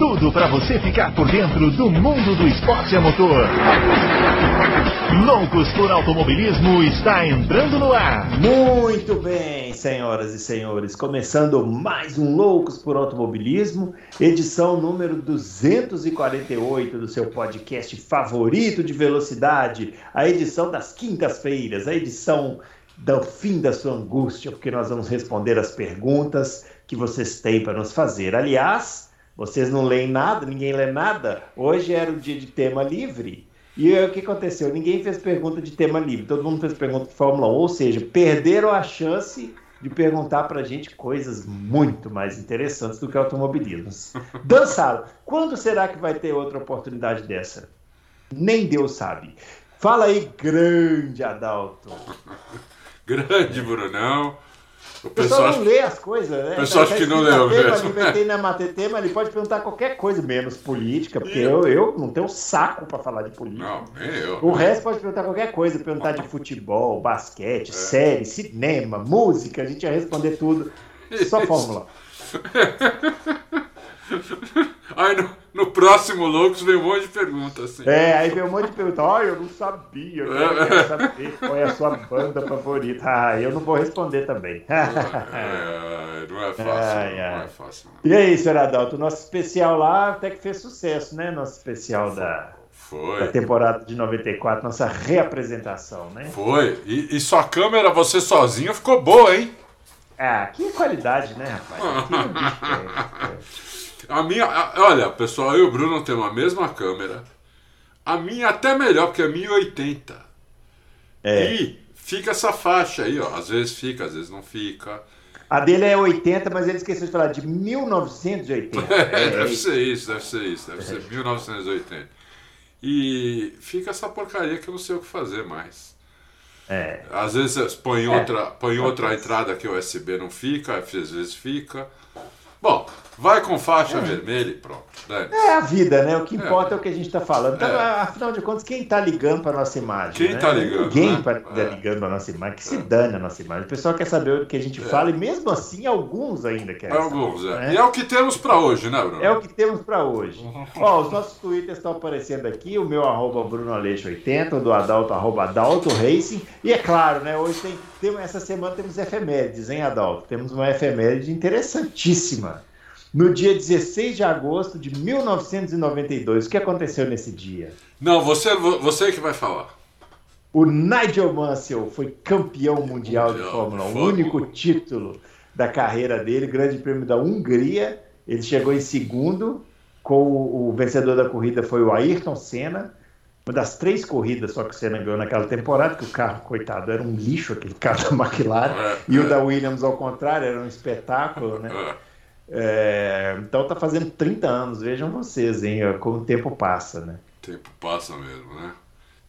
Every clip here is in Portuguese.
tudo para você ficar por dentro do mundo do esporte a motor. Loucos por Automobilismo está entrando no ar. Muito bem, senhoras e senhores, começando mais um Loucos por Automobilismo, edição número 248 do seu podcast favorito de velocidade, a edição das quintas-feiras, a edição do fim da sua angústia, porque nós vamos responder as perguntas que vocês têm para nos fazer. Aliás, vocês não leem nada, ninguém lê nada. Hoje era o dia de tema livre. E aí, o que aconteceu? Ninguém fez pergunta de tema livre, todo mundo fez pergunta de Fórmula 1, ou seja, perderam a chance de perguntar para a gente coisas muito mais interessantes do que automobilismo. Dançaram. Quando será que vai ter outra oportunidade dessa? Nem Deus sabe. Fala aí, grande Adalto. Grande Brunão. O pessoal, pessoal não lê as coisas, né? O pessoal acha que não leu. Inventei na MATT, mas ele pode perguntar qualquer coisa, menos política, porque eu, eu não tenho saco para falar de política. Não, nem eu. O resto pode perguntar qualquer coisa, perguntar de futebol, basquete, é. série, cinema, música, a gente ia responder tudo. Só fórmula. Aí no, no, próximo Loucos vem um monte de perguntas. Assim. É, aí vem um monte de perguntas. Ai, eu não sabia. Eu é. quero saber qual é a sua banda favorita. Ah, eu não vou responder também. é, não é fácil. Ai, não, é fácil. Não. E aí, senhor Adalto, nosso especial lá até que fez sucesso, né? Nosso especial da. Foi. Da temporada de 94, nossa reapresentação, né? Foi. E, e sua câmera, você sozinho, ficou boa, hein? Ah, que qualidade, né, rapaz? Que é, é. A minha, olha, pessoal, eu e o Bruno temos a mesma câmera. A minha até melhor, porque é 1080. É. E fica essa faixa aí, ó. Às vezes fica, às vezes não fica. A dele é 80, mas ele esqueceu de falar de 1980. É, é, deve ser isso, deve ser isso, deve ser 1980. E fica essa porcaria que eu não sei o que fazer mais. É. Às vezes põe outra, põe outra entrada que o USB não fica, às vezes fica. Bom, vai com faixa é. vermelha e pronto. É a vida, né? O que importa é, é o que a gente está falando. Então, é. afinal de contas, quem está ligando para nossa imagem? Quem está né? ligando? Ninguém está né? é. ligando para nossa imagem. Que se dane a nossa imagem. O pessoal quer saber o que a gente é. fala e mesmo assim, alguns ainda querem. Alguns, saber, é. Né? E é o que temos para hoje, né, Bruno? É o que temos para hoje. Ó, os nossos twitters estão aparecendo aqui. O meu arroba Bruno Aleixo 80, o do Adalto arroba Adalto Racing. E é claro, né? Hoje tem, tem essa semana temos efemérides, hein, Adalto? Temos uma efeméride interessantíssima no dia 16 de agosto de 1992. O que aconteceu nesse dia? Não, você, você que vai falar. O Nigel Mansell foi campeão mundial, mundial de Fórmula 1, o único título da carreira dele, Grande Prêmio da Hungria. Ele chegou em segundo, com o, o vencedor da corrida foi o Ayrton Senna. Uma das três corridas só que o Senna ganhou naquela temporada, que o carro, coitado, era um lixo, aquele carro da McLaren, é, e o é. da Williams, ao contrário, era um espetáculo, né? É. É, então tá fazendo 30 anos, vejam vocês, hein? Como o tempo passa, né? O tempo passa mesmo, né?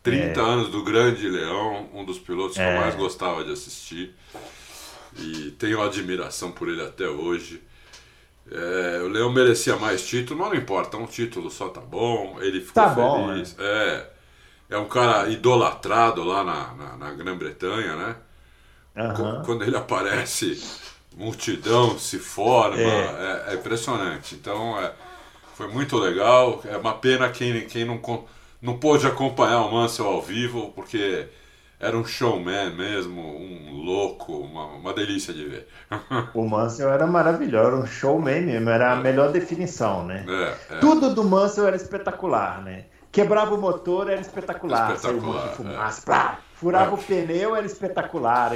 30 é. anos do Grande Leão, um dos pilotos que é. eu mais gostava de assistir. E tenho admiração por ele até hoje. É, o Leão merecia mais título, mas não importa, um título só tá bom, ele ficou tá feliz. Bom, né? é, é um cara idolatrado lá na, na, na Grã-Bretanha, né? Uhum. Quando ele aparece multidão se forma, é, é, é impressionante. Então é, foi muito legal. É uma pena quem, quem não, não pôde acompanhar o Mansell ao vivo, porque era um showman mesmo, um louco, uma, uma delícia de ver. O Mansell era maravilhoso, era um showman mesmo, era a é. melhor definição, né? É, é. Tudo do Mansell era espetacular, né? Quebrava o motor, era espetacular. Espetacular. Saiu fumaça, é. Furava é. o pneu, era espetacular.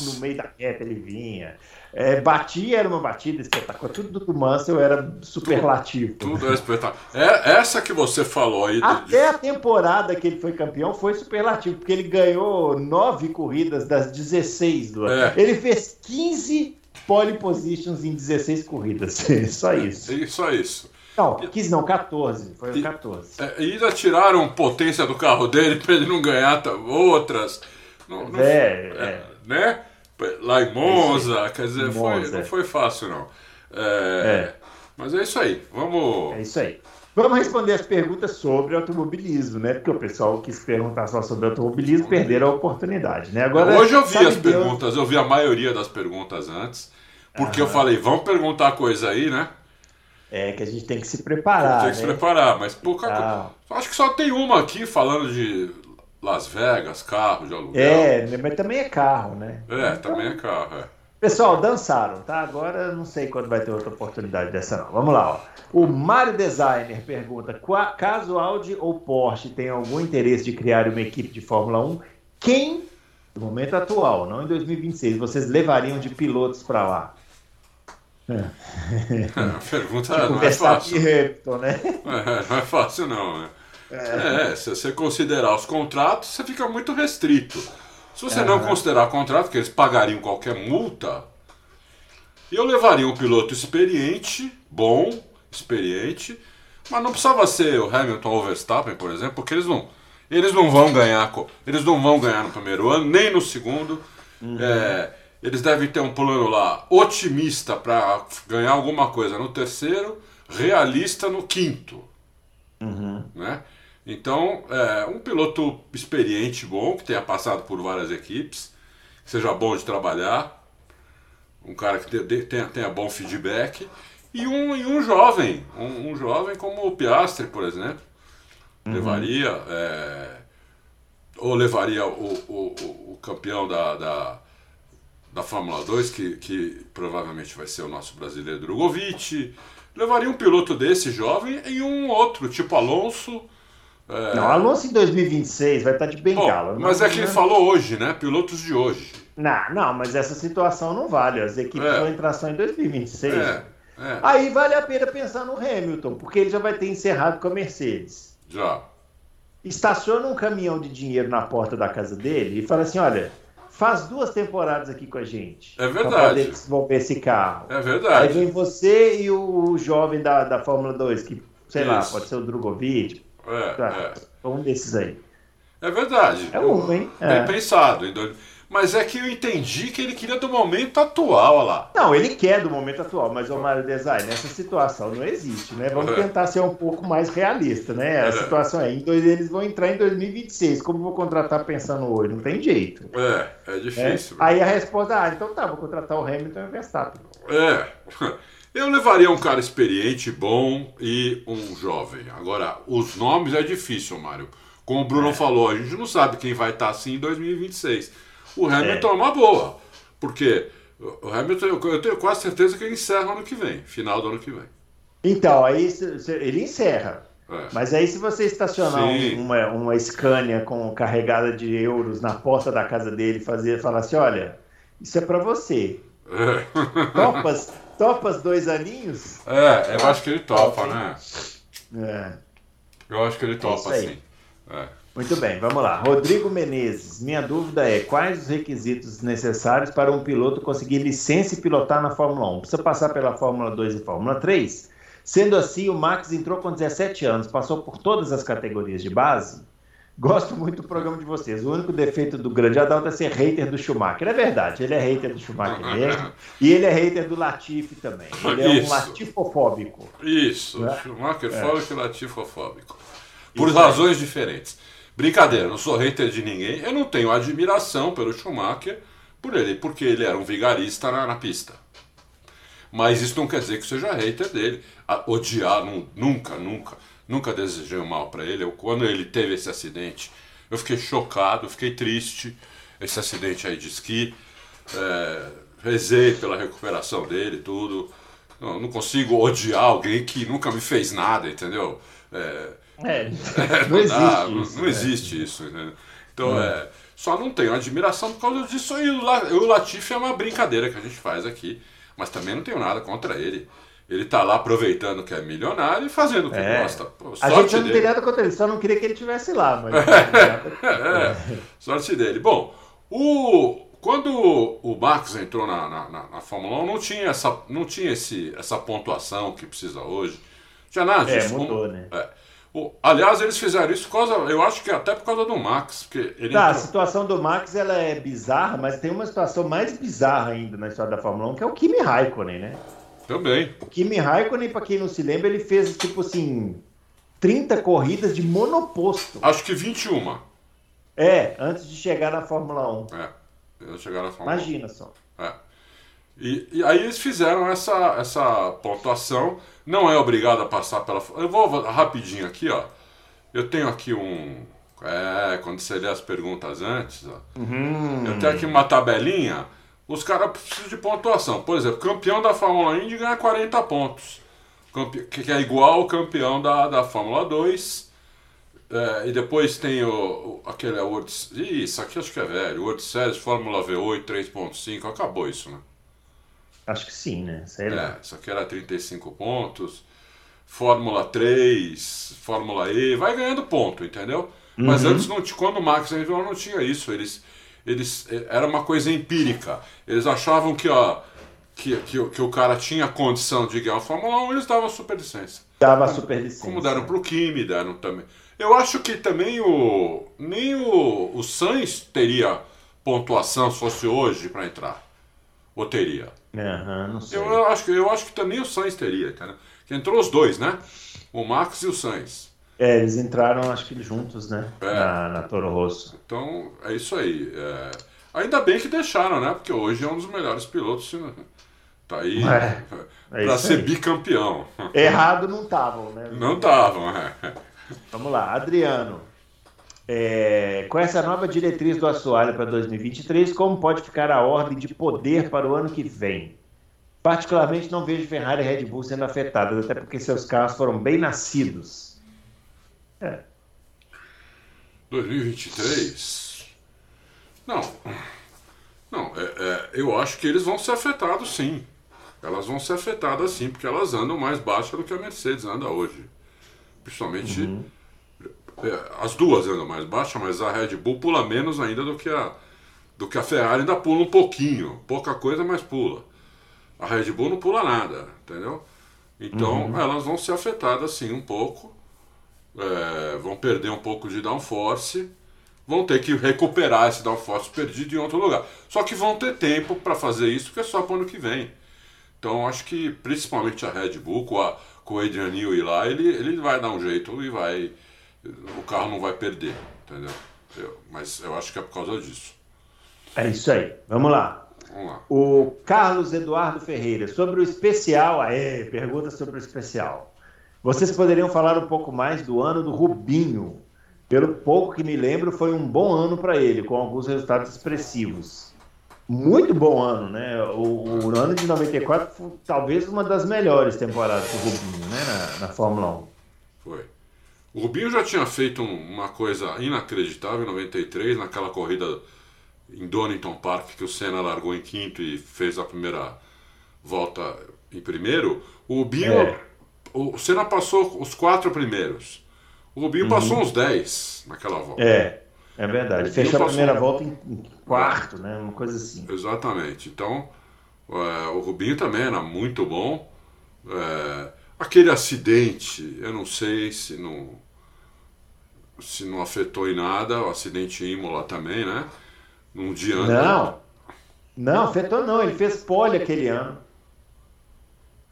no meio da reta ele vinha. É, batia, era uma batida espetacular. Tudo do Mansell era superlativo. Tudo, tudo era espetacular. É, essa que você falou aí. Até a temporada que ele foi campeão foi superlativo, porque ele ganhou nove corridas das 16 do ano. É. Ele fez 15 pole positions em 16 corridas. Só isso. É, só isso. Não, 15 não, 14. Foi e, 14. É, e ainda tiraram potência do carro dele para ele não ganhar outras. Não, não, é, é, Né? Lá em Monza, quer dizer, Monza. Foi, não foi fácil não. É, é. Mas é isso aí, vamos. É isso aí. Vamos responder as perguntas sobre automobilismo, né? Porque o pessoal quis perguntar só sobre automobilismo, perderam a oportunidade, né? Agora, Hoje eu vi as Deus... perguntas, eu vi a maioria das perguntas antes, porque eu falei, vamos perguntar coisa aí, né? É que a gente tem que se preparar. Tem que né? se preparar, mas pouca ah. Acho que só tem uma aqui falando de Las Vegas, carro de aluguel. É, mas também é carro, né? É, então... também é carro, é. Pessoal, dançaram, tá? Agora não sei quando vai ter outra oportunidade dessa não. Vamos lá, ó. O Mario Designer pergunta: caso Audi ou Porsche tenham algum interesse de criar uma equipe de Fórmula 1, quem, no momento atual, não em 2026, vocês levariam de pilotos para lá? É. A pergunta tipo, não é fácil. Hamilton, né? É, não é fácil, não. Né? É. é, se você considerar os contratos, você fica muito restrito. Se você não considerar contrato, que eles pagariam qualquer multa, eu levaria um piloto experiente, bom, experiente, mas não precisava ser o Hamilton ou o Verstappen, por exemplo, porque eles não, eles não vão ganhar, eles não vão ganhar no primeiro ano, nem no segundo. Uhum. É, eles devem ter um plano lá otimista para ganhar alguma coisa no terceiro, realista no quinto. Uhum. Né? Então, é, um piloto experiente, bom, que tenha passado por várias equipes, que seja bom de trabalhar, um cara que tenha, tenha bom feedback, e um, e um jovem, um, um jovem como o Piastri, por exemplo, uhum. levaria, é, ou levaria o, o, o campeão da, da, da, Fórmula 2, que, que provavelmente vai ser o nosso brasileiro Drogovic, levaria um piloto desse jovem e um outro, tipo Alonso, é... Não, Alonso em 2026 vai estar de bengala. Bom, mas é que ele falou hoje, né? Pilotos de hoje. Não, não, mas essa situação não vale. As equipes é. vão entrar só em 2026. É. É. Aí vale a pena pensar no Hamilton, porque ele já vai ter encerrado com a Mercedes. Já. Estaciona um caminhão de dinheiro na porta da casa dele e fala assim: olha, faz duas temporadas aqui com a gente. É verdade. Pra poder desenvolver esse carro. É verdade. Aí vem você e o jovem da, da Fórmula 2, que, sei Isso. lá, pode ser o Drogovic, é, tá. é. Um desses aí. É verdade. É um, hein? Bem é. pensado. Mas é que eu entendi que ele queria do momento atual, olha lá. Não, ele quer do momento atual, mas o Mario Design, essa situação não existe, né? Vamos é. tentar ser um pouco mais realista, né? A é. situação é, em dois, eles vão entrar em 2026. Como vou contratar pensando hoje? Não tem jeito. É, é difícil. É. Aí a resposta, ah, então tá, vou contratar o Hamilton e o Verstappen. É. Eu levaria um cara experiente, bom e um jovem. Agora, os nomes é difícil, Mário. Como o Bruno é. falou, a gente não sabe quem vai estar assim em 2026. O Hamilton é, é uma boa, porque o Hamilton, eu tenho quase certeza que ele encerra ano que vem, final do ano que vem. Então, aí ele encerra. É. Mas aí, se você estacionar uma, uma Scania com carregada de euros na porta da casa dele e fazer, falar assim: olha, isso é para você. É. Topas, topas dois aninhos? É, eu acho que ele topa, né? É. Eu acho que ele topa, é sim. É. Muito bem, vamos lá. Rodrigo Menezes, minha dúvida é: quais os requisitos necessários para um piloto conseguir licença e pilotar na Fórmula 1? Precisa passar pela Fórmula 2 e Fórmula 3? Sendo assim, o Max entrou com 17 anos, passou por todas as categorias de base. Gosto muito do programa de vocês. O único defeito do grande Adalto é ser hater do Schumacher. É verdade, ele é hater do Schumacher mesmo. e ele é hater do Latifi também. Ele é um latifofóbico. Isso, né? Schumacher é. fóbico e latifofóbico. Por Isso razões é. diferentes. Brincadeira, não sou hater de ninguém. Eu não tenho admiração pelo Schumacher por ele, porque ele era um vigarista na, na pista. Mas isso não quer dizer que seja hater dele. A, odiar, nunca, nunca. Nunca desejei o mal para ele. Eu, quando ele teve esse acidente, eu fiquei chocado, fiquei triste. Esse acidente aí de esqui. É, rezei pela recuperação dele, tudo. Não, não, consigo odiar alguém que nunca me fez nada, entendeu? É, é, é não, existe dá, isso, não, não existe isso. Né? Então, é. só não tenho admiração por causa disso. E o Latifi é uma brincadeira que a gente faz aqui. Mas também não tenho nada contra ele. Ele tá lá aproveitando que é milionário e fazendo o que é. gosta. Pô, a gente não tem nada contra ele, só não queria que ele estivesse lá. Mas... é, sorte dele. Bom, o, quando o Max entrou na, na, na, Fórmula 1, não tinha, essa, não tinha esse, essa pontuação que precisa hoje. Não tinha nada é, disso. É, mudou, como, né? É. O, aliás, eles fizeram isso por causa, eu acho que até por causa do Max. Porque ele tá, entrou... a situação do Max ela é bizarra, mas tem uma situação mais bizarra ainda na história da Fórmula 1, que é o Kimi Raikkonen, né? Também. O Kimi Raikkonen, para quem não se lembra, ele fez tipo assim 30 corridas de monoposto. Acho que 21. É, antes de chegar na Fórmula 1. É, antes de chegar na Fórmula Imagina 1. só. É. E, e, aí eles fizeram essa, essa pontuação. Não é obrigado a passar pela. Eu vou rapidinho aqui, ó. Eu tenho aqui um. É, quando você lê as perguntas antes, ó. Uhum. Eu tenho aqui uma tabelinha. Os caras precisam de pontuação. Por exemplo, campeão da Fórmula Indy ganha 40 pontos. Que é igual ao campeão da, da Fórmula 2. É, e depois tem o, o aquele é World, Isso aqui acho que é velho. World Series, Fórmula V8 3.5. Acabou isso, né? Acho que sim, né? Sei é, lá. isso aqui era 35 pontos. Fórmula 3, Fórmula E, vai ganhando ponto, entendeu? Uhum. Mas antes, não, quando o Max entrou, não tinha isso. Eles, eles, era uma coisa empírica. Eles achavam que, ó, que, que, que o cara tinha condição de ganhar a Fórmula 1, eles davam super licença. Dava super licença. Como deram para o Kimi, deram também. Eu acho que também o. Nem o, o Sainz teria pontuação se fosse hoje para entrar. Ou teria? Uhum, não sei. Eu, eu, acho, que, eu acho que também o Sainz teria, entendeu? Que entrou os dois, né? O Max e o Sainz. É, eles entraram, acho que juntos, né? É. Na, na Toro Rosso. Então, é isso aí. É... Ainda bem que deixaram, né? Porque hoje é um dos melhores pilotos. Tá aí é, é para ser aí. bicampeão. Errado não estavam, né? Não estavam, é. Vamos lá, Adriano. É, com essa nova diretriz do assoalho para 2023, como pode ficar a ordem de poder para o ano que vem? Particularmente não vejo Ferrari e Red Bull sendo afetadas, até porque seus carros foram bem nascidos. É. 2023? Não. Não, é, é, eu acho que eles vão ser afetados sim. Elas vão ser afetadas sim, porque elas andam mais baixa do que a Mercedes anda hoje. Principalmente. Uhum as duas andam mais baixa, mas a Red Bull pula menos ainda do que a, do que a Ferrari, ainda pula um pouquinho, pouca coisa, mas pula. A Red Bull não pula nada, entendeu? Então uhum. elas vão ser afetadas sim um pouco, é, vão perder um pouco de downforce, vão ter que recuperar esse downforce perdido em outro lugar. Só que vão ter tempo para fazer isso, porque é só para o ano que vem. Então acho que principalmente a Red Bull, com, a, com o Adrian Newey lá, ele, ele vai dar um jeito e vai o carro não vai perder, entendeu? Eu, mas eu acho que é por causa disso. É isso aí. Vamos lá. Vamos lá. O Carlos Eduardo Ferreira, sobre o especial, aê, pergunta sobre o especial. Vocês poderiam falar um pouco mais do ano do Rubinho? Pelo pouco que me lembro, foi um bom ano para ele, com alguns resultados expressivos. Muito bom ano, né? O, o ano de 94 foi talvez uma das melhores temporadas do Rubinho, né? Na, na Fórmula 1. Foi. O Rubinho já tinha feito uma coisa inacreditável em 93, naquela corrida em Donington Park, que o Senna largou em quinto e fez a primeira volta em primeiro. O Rubinho, é. o Senna passou os quatro primeiros. O Rubinho uhum. passou uns 10 naquela volta. É, é verdade. Fechou a primeira volta em, quarto, né? Uma coisa assim. Exatamente. Então, é, o Rubinho também era muito bom. É, Aquele acidente, eu não sei se não, se não afetou em nada, o acidente Imola também, né? Num dia Não, não afetou não, ele fez pole aquele ano.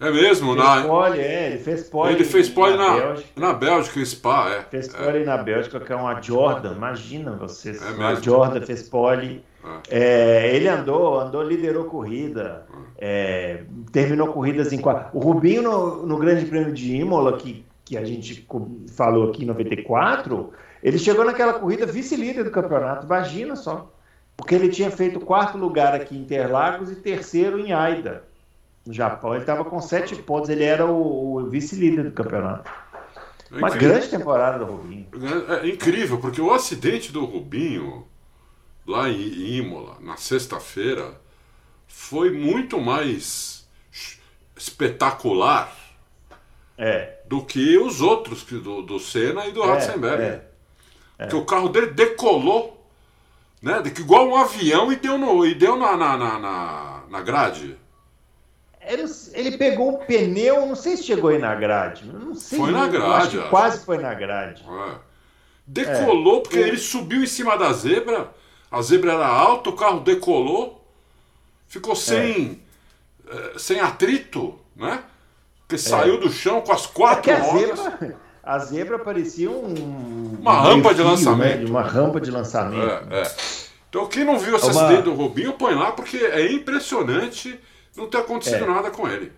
É mesmo? Fez na... pole, é, ele fez pole. Ele fez pole na, na Bélgica. Na Bélgica, Spa, é. Fez pole é. na Bélgica, que é uma Jordan, imagina vocês. É uma Jordan fez pole. É. é, ele andou, andou, liderou corrida, é, terminou corridas em quatro. O Rubinho no, no Grande Prêmio de Imola, que, que a gente falou aqui em 94, ele chegou naquela corrida vice-líder do campeonato, imagina só. Porque ele tinha feito quarto lugar aqui em Interlagos e terceiro em Aida no Japão. Ele estava com sete pontos, ele era o, o vice-líder do campeonato. É Uma grande temporada do Rubinho. É, é, incrível, porque o acidente do Rubinho, lá em Imola, na sexta-feira, foi muito mais espetacular é. do que os outros, do, do Senna e do é, Ratzenberger. É, é. Porque o carro dele decolou, né? Igual um avião e deu, no, e deu na, na, na, na grade. Ele pegou o pneu, não sei se chegou aí na grade. Não sei. Foi na grade. Acho quase foi na grade. É. Decolou, é. porque ele subiu em cima da zebra. A zebra era alta, o carro decolou. Ficou sem, é. sem atrito, né? Porque é. saiu do chão com as quatro é rodas. A zebra, a zebra parecia um. Uma um rampa de fio, lançamento. Né? Uma rampa de lançamento. É, é. Então quem não viu essa Uma- acidente do Rubinho, põe lá, porque é impressionante não ter acontecido É. nada com ele.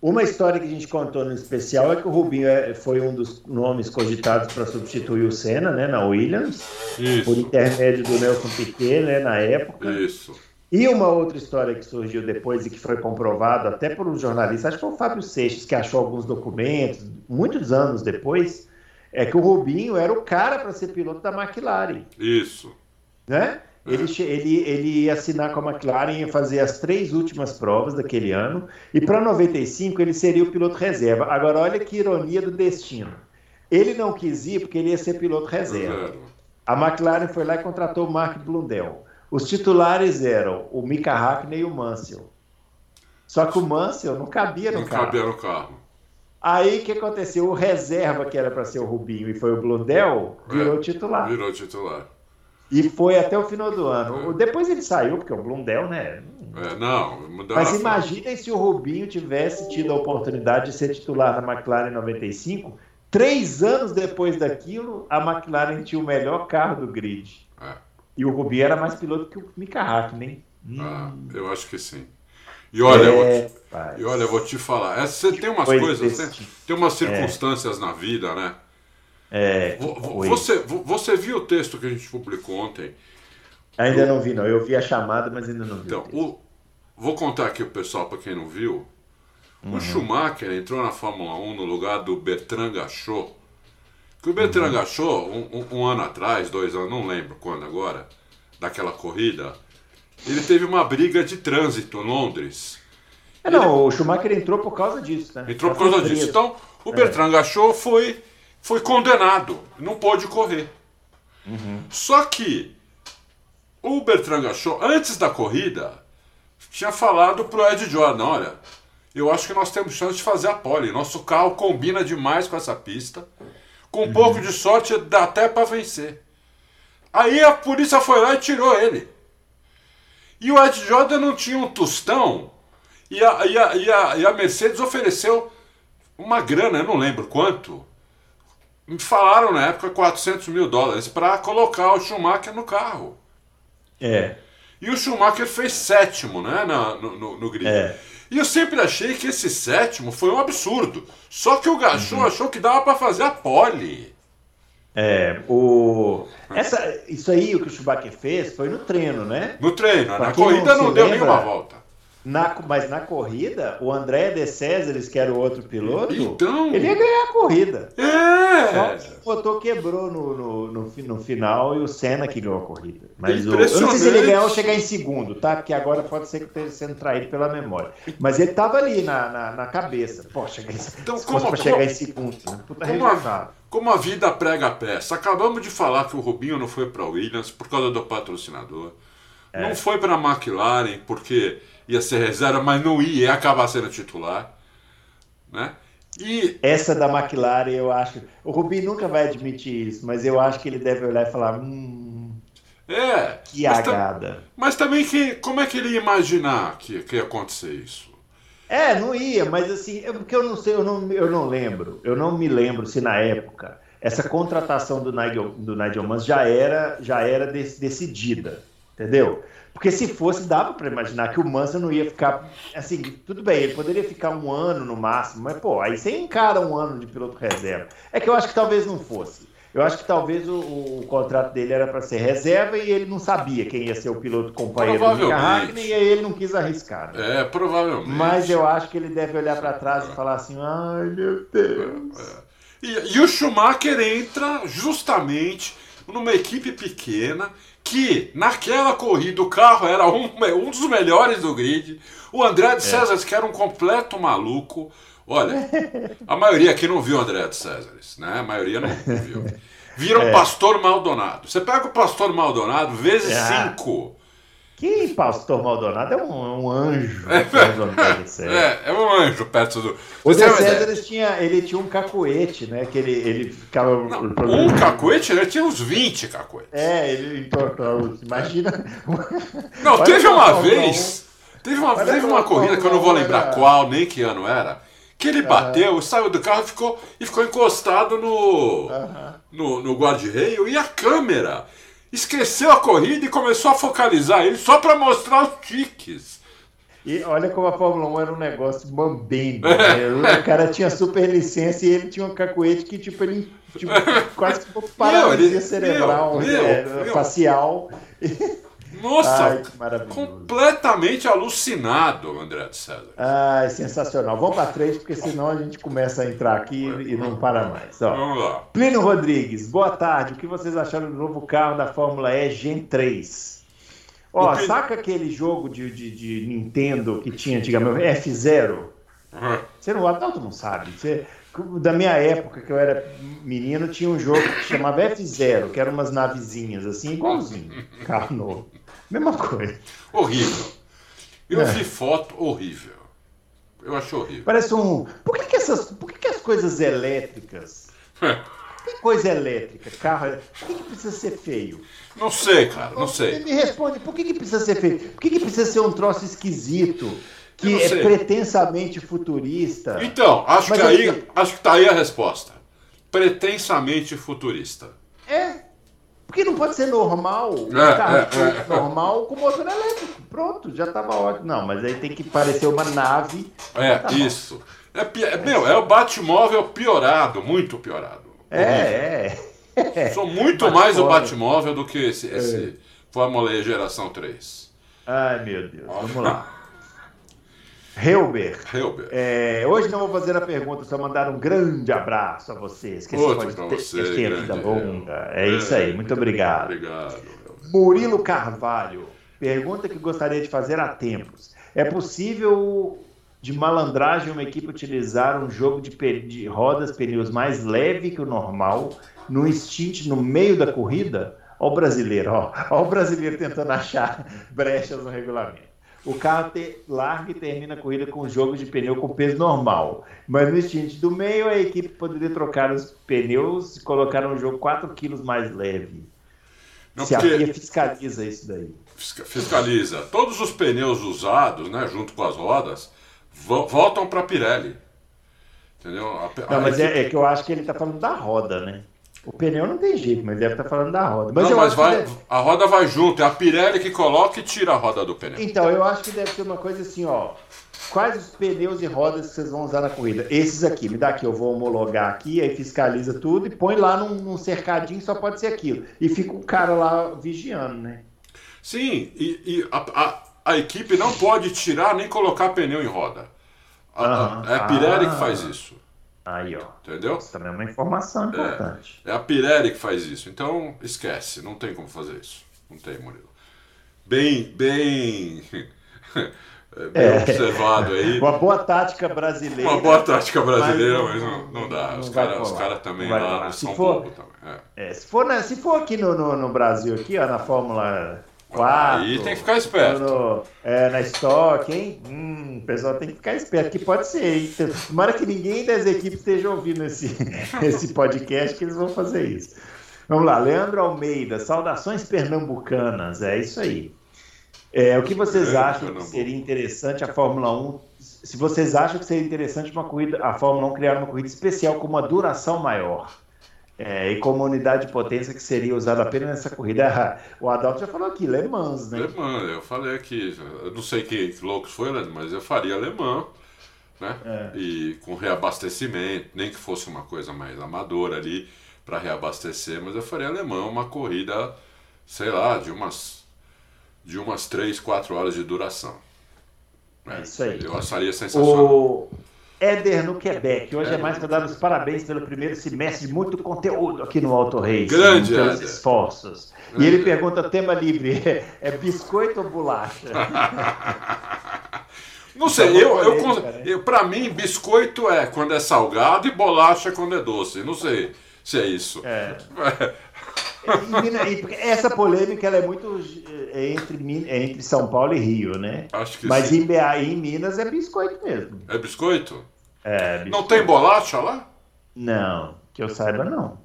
Uma história que a gente contou no especial é que o Rubinho é- foi um dos nomes cogitados para substituir o Senna, né, na Williams, por Isso, intermédio do Nelson Piquet, né, na época. isso. E uma outra história que surgiu depois e que foi comprovado até por um jornalista, acho que foi o Fábio Seixas, que achou alguns documentos, muitos anos depois, é que o Rubinho era o cara para ser piloto da McLaren, Isso. né? Ele, ele, ele ia assinar com a McLaren, ia fazer as três últimas provas daquele ano, e para 95 ele seria o piloto reserva. Agora, olha que ironia do destino. Ele não quis ir porque ele ia ser piloto reserva. A McLaren foi lá e contratou o Mark Blundell. Os titulares eram o Mika Hakkinen e o Mansell. Só que o Mansell não cabia no Não carro. cabia no carro. Aí o que aconteceu? O reserva, que era para ser o Rubinho e foi o Blundell, virou É, titular. Virou titular. E foi até o final do ano. Depois ele saiu, porque o Blundell, né? É, não, mudou Mas imaginem se o Rubinho tivesse tido a oportunidade de ser titular da McLaren em 95. Três anos depois daquilo, a McLaren tinha o melhor carro do grid. É, E o Rubinho era mais piloto que o Mika Hakkinen. ah, eu acho que sim. E olha, eu vou É, te- rapaz. e olha, eu vou te falar. é, Você tem umas Coisa coisas, desse né? tem umas circunstâncias na vida, né? É. Você, vo- você viu o texto que a gente publicou ontem? Ainda não vi, não. Eu vi a chamada, mas ainda não vi. Então, o o- vou contar aqui o pessoal para quem não viu. Uhum. O Schumacher entrou na Fórmula 1 no lugar do Bertrand Gachot. Que o Bertrand Uhum. Gachot, um, um- um ano atrás, dois anos, não lembro quando agora, daquela corrida, ele teve uma briga de trânsito em Londres. É, não, o Schumacher entrou por causa disso, né? Entrou por causa foi disso. Então, o Bertrand Gachot foi, foi condenado, não pôde correr. Só que o Bertrand Gachot, antes da corrida, tinha falado pro Ed Jordan, olha, eu acho que nós temos chance de fazer a pole. Nosso carro combina demais com essa pista. Com um pouco de sorte, dá até para vencer. Aí a polícia foi lá e tirou ele. E o Ed Jordan não tinha um tostão. E a, e a, e a, e a Mercedes ofereceu uma grana, eu não lembro quanto. Me falaram na época 400 mil dólares para colocar o Schumacher no carro. É. E o Schumacher fez sétimo, né, na- no, no, no grid. É. E eu sempre achei que esse sétimo foi um absurdo. Só que o Gachot Uhum. achou que dava para fazer a pole. É, o... Essa, isso aí, o que o Schumacher fez, foi no treino, né? No treino, Pra na não corrida não, se deu lembra, nenhuma volta. Na, mas na corrida, o André de Césares, que era o outro piloto, Então- ele ia ganhar a corrida. Só É! que o motor quebrou no, no, no, no final e o Senna que ganhou a corrida. Mas o, eu não sei se ele ganhou ou chegar em segundo, tá? Porque agora pode ser que esteja sendo traído pela memória. Mas ele tava ali na, na, na cabeça. Cheguei, Então, se como- fosse pra como- chegar em segundo. Né? Puta Como a, como a vida prega a peça. Acabamos de falar que o Rubinho não foi para Williams por causa do patrocinador. É. Não foi para a McLaren porque ia ser reserva, mas não ia, ia acabar sendo titular. Né? E Essa da McLaren, eu acho. O Rubinho nunca vai admitir isso, mas eu acho que ele deve olhar e falar: hum, é. que mas, agada. mas também que, como é que ele ia imaginar que, que ia acontecer isso? É, não ia, mas assim, é porque eu não sei, eu não, eu não lembro, eu não me lembro se na época essa contratação do Nigel, do Nigel Mansell já era, já era dec- decidida, entendeu? Porque se fosse, dava para imaginar que o Mansell não ia ficar, assim, tudo bem, ele poderia ficar um ano no máximo, mas pô, aí você encara um ano de piloto reserva. É que eu acho que talvez não fosse. Eu acho que talvez o, o contrato dele era para ser reserva e ele não sabia quem ia ser o piloto companheiro do Mika. Hakkinen e aí ele não quis arriscar. né? É, provavelmente. Mas eu acho que ele deve olhar para trás e falar assim: ai meu Deus. E, e o Schumacher entra justamente numa equipe pequena, que naquela corrida o carro era um, um dos melhores do grid. O André de é. César, que era um completo maluco. Olha, a maioria aqui não viu o André de César, né? A maioria não viu. Viram é. Pastor Maldonado. Você pega o Pastor Maldonado vezes ah. cinco que pastor Maldonado é um, um anjo. César. É, é um anjo perto do. O ideia? César ele tinha, ele tinha um cacuete, né? Que ele, ele ficava. Não, um cacuete, ele tinha uns 20 cacuetes. É, ele entortou. Imagina. Não, Olha teve uma vez. Teve uma, Olha teve uma corrida que eu não vou lembrar um, qual, nem que ano era. que ele bateu, uhum. saiu do carro e ficou, e ficou encostado no, uhum. no, no guarda-reio e a câmera esqueceu a corrida e começou a focalizar ele só para mostrar os tiques. E olha como a Fórmula 1 era um negócio bambendo. Né? O cara tinha super licença e ele tinha um cacuete que, tipo, ele tipo, quase que paralisia cerebral, meu, é, meu, facial. Nossa, Ai, completamente alucinado, André de César. Ai, sensacional. Vamos para frente, porque senão a gente começa a entrar aqui e não para mais. Ó. Vamos lá. Plínio Rodrigues, boa tarde. O que vocês acharam do novo carro da Fórmula E Gen 3? Ó, saca aquele jogo de, de, de, Nintendo que tinha antigamente, F0? Uhum. Você não, Adalto não sabe. Você, da minha época, que eu era menino, tinha um jogo que chamava F0, que eram umas navezinhas, assim, igualzinho. Carro novo. Mesma coisa. Horrível. Eu é. vi foto horrível. Eu acho horrível. Parece um. Por que, que essas. Por que, que as coisas elétricas. que coisa elétrica, carro. Por que, que precisa ser feio? Não sei, cara, não sei. Me responde, por que, que precisa ser feio? Por que, que precisa ser um troço esquisito? Que é pretensamente futurista. Então, acho que, aí, acho que tá aí a resposta. Pretensamente futurista. Porque não pode ser normal, um é, carro é, é, normal com motor elétrico. Pronto, já estava ótimo. Não, mas aí tem que parecer uma nave. É, tá isso. É, é, meu, é o Batmóvel piorado, muito piorado. É, é. Sou muito mais o Batmóvel do que esse, esse é. Fórmula E geração 3. Ai, meu Deus. Vamos lá. Helber. Helber. É, hoje não vou fazer a pergunta, só mandar um grande abraço a vocês. Que Outro ter, você, ter vida longa. É, é, isso aí, muito obrigado. Obrigado. Murilo Carvalho. Pergunta que gostaria de fazer há tempos. É possível de malandragem uma equipe utilizar um jogo de, de rodas, pneus mais leve que o normal, no instint no meio da corrida? Olha o brasileiro, ó. Olha o brasileiro tentando achar brechas no regulamento o carro te, larga e termina a corrida com jogos de pneu com peso normal. Mas no instante do meio, a equipe poderia trocar os pneus e colocar um jogo 4 kg mais leve. Não, Se a FIA fiscaliza isso daí. Fiscaliza. Todos os pneus usados, né, junto com as rodas, voltam para a Pirelli. Entendeu? A, a não, mas equipe... é, é, que eu acho que ele está falando da roda, né? O pneu não tem jeito, mas deve estar tá falando da roda. Mas, não, mas vai, deve... a roda vai junto, é a Pirelli que coloca e tira a roda do pneu. Então, eu acho que deve ser uma coisa assim, ó. Quais os pneus e rodas que vocês vão usar na corrida? Esses aqui, me dá aqui, eu vou homologar aqui, aí fiscaliza tudo e põe lá num, num cercadinho, só pode ser aquilo. E fica o cara lá vigiando, né? Sim, e, e a, a, a, equipe não pode tirar nem colocar pneu em roda. A, é a Pirelli ah. que faz isso. Aí, ó. Entendeu? Isso também é uma informação importante. É, é, a Pirelli que faz isso. Então, esquece. Não tem como fazer isso. Não tem, Murilo. Bem, bem... bem é. observado aí. Uma boa tática brasileira. Uma boa tática brasileira, mas, não, mas não, não, dá. Não os caras cara também lá são for, também. É. É, se, for, né, se for aqui no, no, no Brasil, aqui, ó, na Fórmula 4. Aí tem que ficar esperto. No, é, na Stock, hein? Hum, o pessoal tem que ficar esperto, que pode ser, hein? Tomara que ninguém das equipes esteja ouvindo esse, esse podcast, que eles vão fazer isso. Vamos lá, Leandro Almeida, saudações pernambucanas, é isso aí. É, o que vocês acham que seria interessante a Fórmula 1? Se vocês acham que seria interessante uma corrida, a Fórmula 1 criar uma corrida especial com uma duração maior? É, e como unidade de potência que seria usada apenas nessa corrida. O Adalto já falou aqui, Le Mans, né? Le Mans, eu falei aqui, eu não sei que loucos foi, mas eu faria Le Mans, né? É. E com reabastecimento, nem que fosse uma coisa mais amadora ali para reabastecer, mas eu faria Le Mans uma corrida, sei lá, de umas de umas 3, 4 horas de duração. É, isso aí. Eu acharia sensacional. O... Éder no Quebec. Hoje é mais para dar os parabéns pelo primeiro semestre de muito conteúdo aqui no Auto Race. Grande, pelos Éder. esforços. Grande. E ele pergunta tema livre: é biscoito ou bolacha? Não sei, eu, eu, né? eu para mim, biscoito é quando é salgado e bolacha é quando é doce. Não sei se é isso. É. Essa polêmica ela é muito é entre, é entre São Paulo e Rio, né? Acho que Mas sim. em BA e em Minas é biscoito mesmo. É biscoito? É. Não tem bolacha lá? Não, que eu saiba não.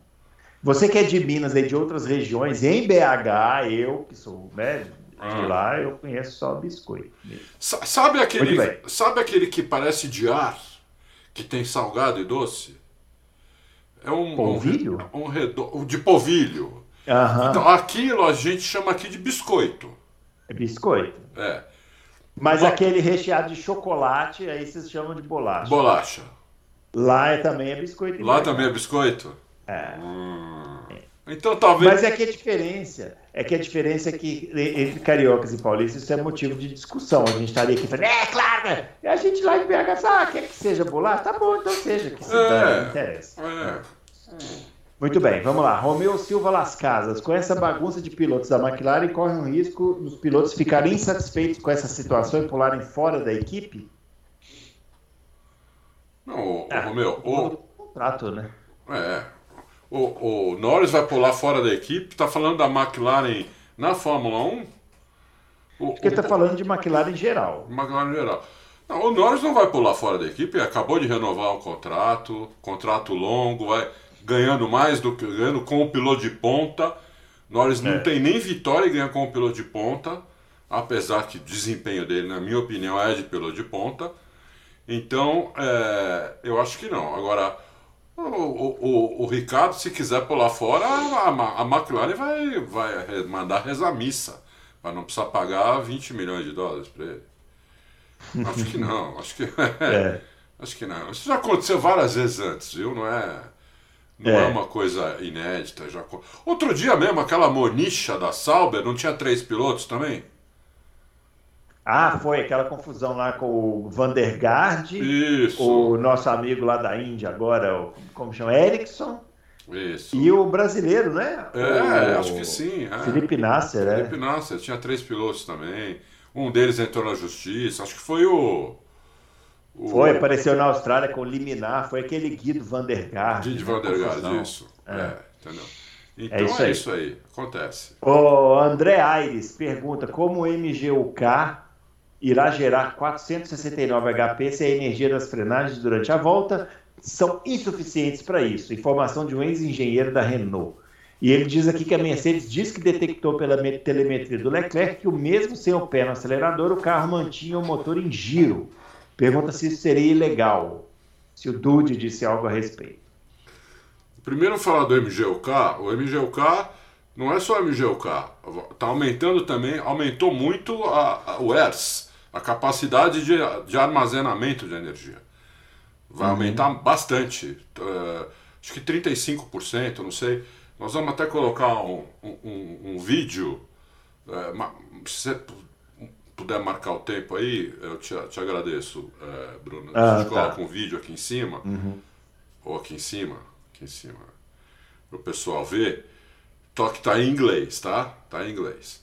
Você que é de Minas e de outras regiões, em BH, eu que sou né, de ah. lá, eu conheço só biscoito. Sabe aquele, sabe aquele que parece de ar? que tem salgado e doce. É um polvilho? Um, um redondo, de polvilho. Uhum. Então, aquilo a gente chama aqui de biscoito. É biscoito. É. Mas Bo... aquele recheado de chocolate, aí vocês chamam de bolacha. Bolacha. Lá é, também é biscoito. Lá também é biscoito? É. Hum. Então talvez. Mas é que a diferença é que a diferença é que entre cariocas e paulistas isso é motivo de discussão. A gente estaria aqui falando, é claro, né? E a gente lá em BH fala, ah, quer que seja bolacha? Tá bom, então seja, que se é, dá, não interessa. É. Muito bem, vamos lá. Romeu Silva Las Casas. Com essa bagunça de pilotos da McLaren, corre um risco dos pilotos ficarem insatisfeitos com essa situação e pularem fora da equipe? Não, é, Romeu. O contrato, né? É. O, o Norris vai pular fora da equipe. Está falando da McLaren na Fórmula 1? O, Acho que ele está falando de McLaren em geral. McLaren em geral. Não, o Norris não vai pular fora da equipe. Acabou de renovar o contrato, contrato longo, vai ganhando mais do que ganhando com o piloto de ponta. Norris é. não tem nem vitória e ganha com o piloto de ponta, apesar que o desempenho dele, na minha opinião, é de piloto de ponta. Então, é, eu acho que não. Agora, o, o, o, Ricardo, se quiser pular fora, a, a, McLaren vai, vai mandar rezar missa, para não precisar pagar 20 milhões de dólares para ele. Acho que não, acho que, é. acho que não. Isso já aconteceu várias vezes antes, viu? Não é. Não é. é. uma coisa inédita. Já... Outro dia mesmo, aquela monicha da Sauber, não tinha três pilotos também? Ah, foi aquela confusão lá com o Vandergaard, Isso. o nosso amigo lá da Índia agora, o, como chama? Erickson. Isso. E o brasileiro, né? É, o, acho que sim. É. Felipe Nasser, é. Felipe Nasser, tinha três pilotos também. Um deles entrou na justiça, acho que foi o. Foi, apareceu na Austrália com liminar, foi aquele Guido Vandergaard. Guido né, Vandergaard, isso. É. é, entendeu? Então é isso, é isso aí. acontece. O André Aires pergunta como o MGUK irá gerar 469 HP se a energia das frenagens durante a volta são insuficientes para isso. Informação de um ex-engenheiro da Renault. E ele diz aqui que a Mercedes diz que detectou pela telemetria do Leclerc que o mesmo sem o pé no acelerador, o carro mantinha o motor em giro. Pergunta se isso seria ilegal, se o Dude disse algo a respeito. Primeiro falar do MGUK, o MGUK não é só o MGUK, está aumentando também, aumentou muito a, a, o ERS, a capacidade de, de armazenamento de energia. Vai uhum. aumentar bastante, uh, acho que 35%, não sei. Nós vamos até colocar um, um, um vídeo, uh, puder marcar o tempo aí, eu te, te agradeço, é, Bruno. Ah, a gente tá. coloca um vídeo aqui em cima, uhum. ou aqui em cima, aqui em cima, para o pessoal ver. Toque tá em inglês, tá? Tá em inglês.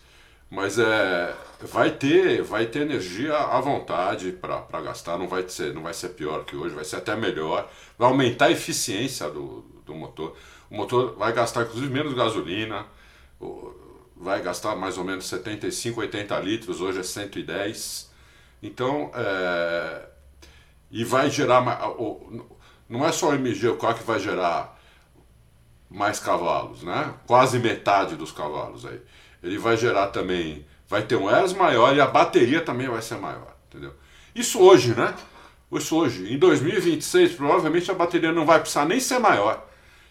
Mas é, vai ter, vai ter energia à vontade para gastar, não vai ser, não vai ser pior que hoje, vai ser até melhor. Vai aumentar a eficiência do, do motor. O motor vai gastar inclusive menos gasolina vai gastar mais ou menos 75, 80 litros, hoje é 110. Então, é, e vai gerar. Não é só o MGUK que vai gerar mais cavalos, né? Quase metade dos cavalos aí. Ele vai gerar também. Vai ter um ERS maior e a bateria também vai ser maior, entendeu? Isso hoje, né? Isso hoje. Em 2026, provavelmente a bateria não vai precisar nem ser maior.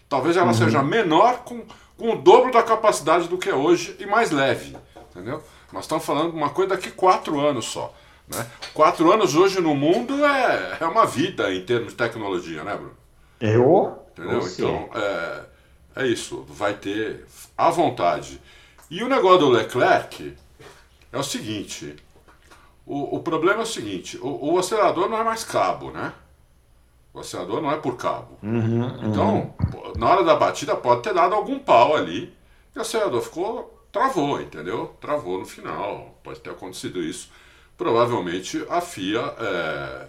Talvez ela uhum. seja menor com com o dobro da capacidade do que é hoje e mais leve, entendeu? Nós estamos falando de uma coisa daqui quatro anos só. Né? Quatro anos hoje no mundo é, é uma vida em termos de tecnologia, né, Bruno? Eu? Entendeu? Então, é, é isso. Vai ter à vontade. E o negócio do Leclerc é o seguinte: o, o problema é o seguinte, o, o acelerador não é mais cabo, né? O acelerador não é por cabo. Uhum, uhum. então, na hora da batida pode ter dado algum pau ali e o acelerador ficou, travou, entendeu? Travou no final, pode ter acontecido isso. Provavelmente a FIA, é,